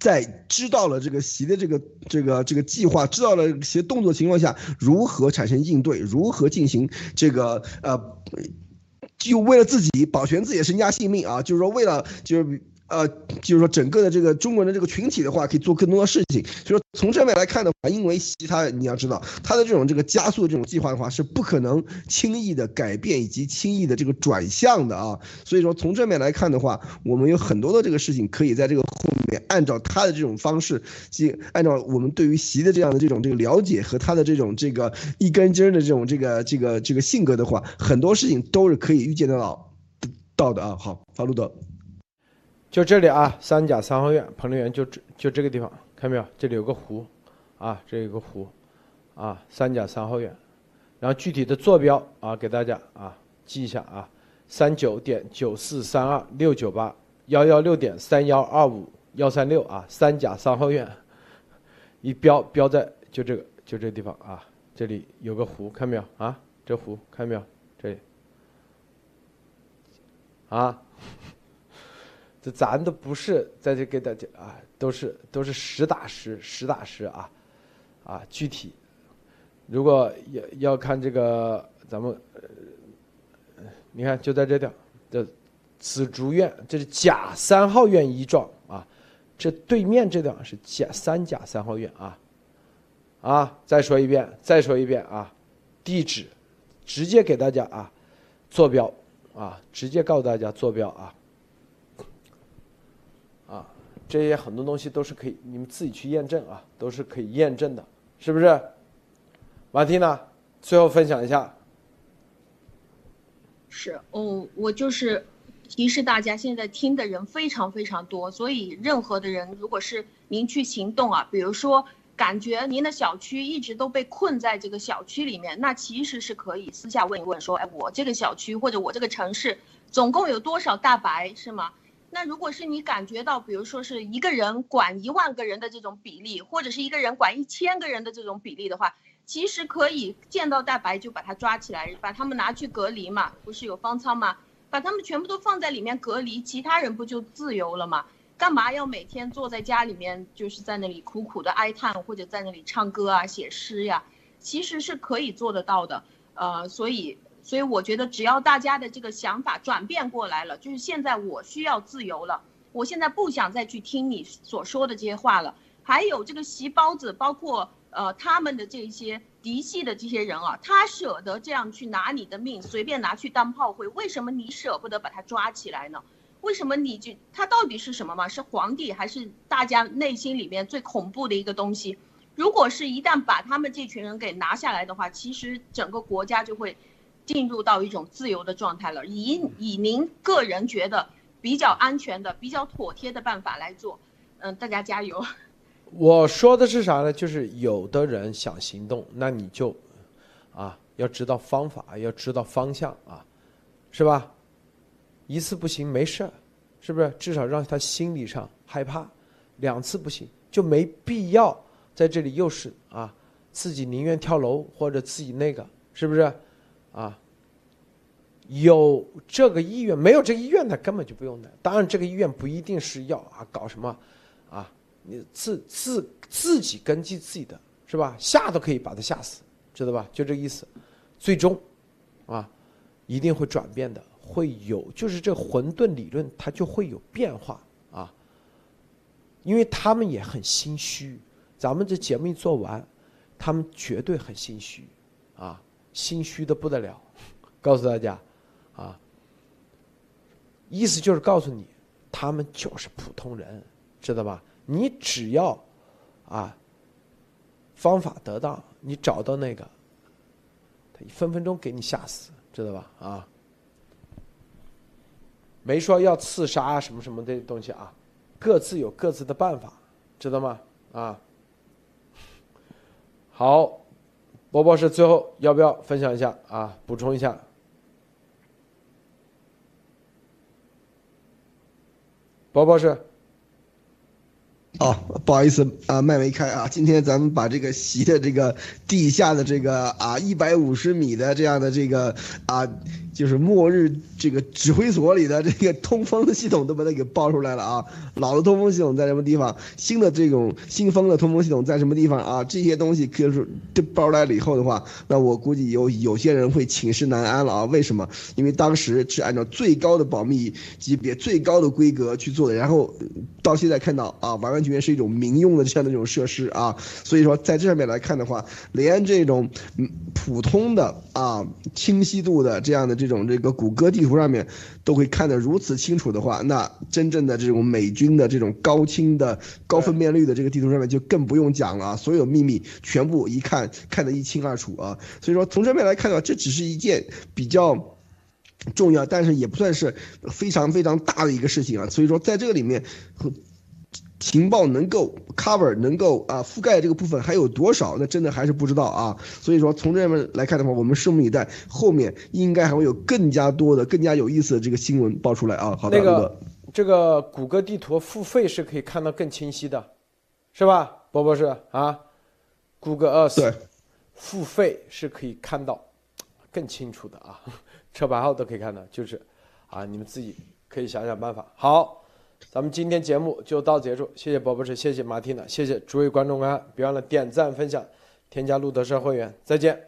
在知道了这个习的这个这个这个计划，知道了些动作情况下，如何产生应对，如何进行这个呃，就为了自己保全自己的身家性命啊，就是说为了就是。呃，就是说整个的这个中国人的这个群体的话，可以做更多的事情。所以说从这面来看的话，因为其他你要知道，他的这种这个加速这种计划的话，是不可能轻易的改变以及轻易的这个转向的啊。所以说从正面来看的话，我们有很多的这个事情可以在这个后面按照他的这种方式，即按照我们对于习的这样的这种这个了解和他的这种这个一根筋的这种这个这个这个性格的话，很多事情都是可以预见得到到的啊。好，法路德。就这里啊，三甲三号院彭丽园就这就这个地方，看到没有？这里有个湖，啊，这有个湖，啊，三甲三号院，然后具体的坐标啊，给大家啊记一下啊，三九点九四三二六九八幺幺六点三幺二五幺三六啊，三甲三号院，一标标在就这个就这个地方啊，这里有个湖，看到没有啊？这湖看到没有？这里，啊。咱都不是在这给大家啊，都是都是实打实实打实啊，啊，具体如果要要看这个咱们，呃你看就在这条这紫竹院，这是甲三号院一幢啊，这对面这辆是甲三甲三号院啊，啊，再说一遍，再说一遍啊，地址直接给大家啊，坐标啊，直接告诉大家坐标啊。这些很多东西都是可以，你们自己去验证啊，都是可以验证的，是不是？马蒂娜，最后分享一下。是哦，我就是提示大家，现在听的人非常非常多，所以任何的人，如果是您去行动啊，比如说感觉您的小区一直都被困在这个小区里面，那其实是可以私下问一问，说，哎，我这个小区或者我这个城市总共有多少大白，是吗？那如果是你感觉到，比如说是一个人管一万个人的这种比例，或者是一个人管一千个人的这种比例的话，其实可以见到大白就把他抓起来，把他们拿去隔离嘛，不是有方舱吗？把他们全部都放在里面隔离，其他人不就自由了吗？干嘛要每天坐在家里面，就是在那里苦苦的哀叹，或者在那里唱歌啊、写诗呀？其实是可以做得到的，呃，所以。所以我觉得，只要大家的这个想法转变过来了，就是现在我需要自由了，我现在不想再去听你所说的这些话了。还有这个席包子，包括呃他们的这些嫡系的这些人啊，他舍得这样去拿你的命，随便拿去当炮灰，为什么你舍不得把他抓起来呢？为什么你就他到底是什么嘛？是皇帝还是大家内心里面最恐怖的一个东西？如果是一旦把他们这群人给拿下来的话，其实整个国家就会。进入到一种自由的状态了，以以您个人觉得比较安全的、比较妥帖的办法来做，嗯，大家加油。我说的是啥呢？就是有的人想行动，那你就，啊，要知道方法，要知道方向啊，是吧？一次不行没事儿，是不是？至少让他心理上害怕。两次不行就没必要在这里又是啊，自己宁愿跳楼或者自己那个，是不是？啊，有这个意愿，没有这个意愿，他根本就不用的。当然，这个意愿不一定是要啊搞什么，啊你自自自己根据自己的是吧？吓都可以把他吓死，知道吧？就这个意思。最终，啊，一定会转变的，会有就是这混沌理论它就会有变化啊。因为他们也很心虚，咱们这节目一做完，他们绝对很心虚，啊，心虚的不得了。告诉大家，啊，意思就是告诉你，他们就是普通人，知道吧？你只要，啊，方法得当，你找到那个，他分分钟给你吓死，知道吧？啊，没说要刺杀啊什么什么的东西啊。各自有各自的办法，知道吗？啊，好，波波是最后要不要分享一下啊？补充一下，波波是。哦，不好意思啊，麦没开啊。今天咱们把这个席的这个地下的这个啊一百五十米的这样的这个啊。就是末日这个指挥所里的这个 通风的系统都把它给爆出来了啊！老的通风系统在什么地方？新的这种新风的通风系统在什么地方啊？这些东西可是这爆出来了以后的话，那我估计有有些人会寝食难安了啊！为什么？因为当时是按照最高的保密级别、最高的规格去做的，然后到现在看到啊，完完全全是一种民用的这样的这种设施啊！所以说在这上面来看的话，连这种普通的啊清晰度的这样的这。这种这个谷歌地图上面都会看得如此清楚的话，那真正的这种美军的这种高清的高分辨率的这个地图上面就更不用讲了，啊所有秘密全部一看看得一清二楚啊。所以说从这边来看的话，这只是一件比较重要，但是也不算是非常非常大的一个事情啊。所以说在这个里面。情报能够 cover 能够啊覆盖这个部分还有多少？那真的还是不知道啊。所以说从这边来看的话，我们拭目以待，后面应该还会有更加多的、更加有意思的这个新闻爆出来啊。好的，那个这个谷歌地图付费是可以看到更清晰的，是吧，波博士啊？谷歌 Earth 对，付费是可以看到更清楚的啊，车牌号都可以看到，就是啊，你们自己可以想想办法。好。咱们今天节目就到结束，谢谢宝博士，谢谢马蒂娜，谢谢诸位观众观看，别忘了点赞分享，添加路德社会员，再见。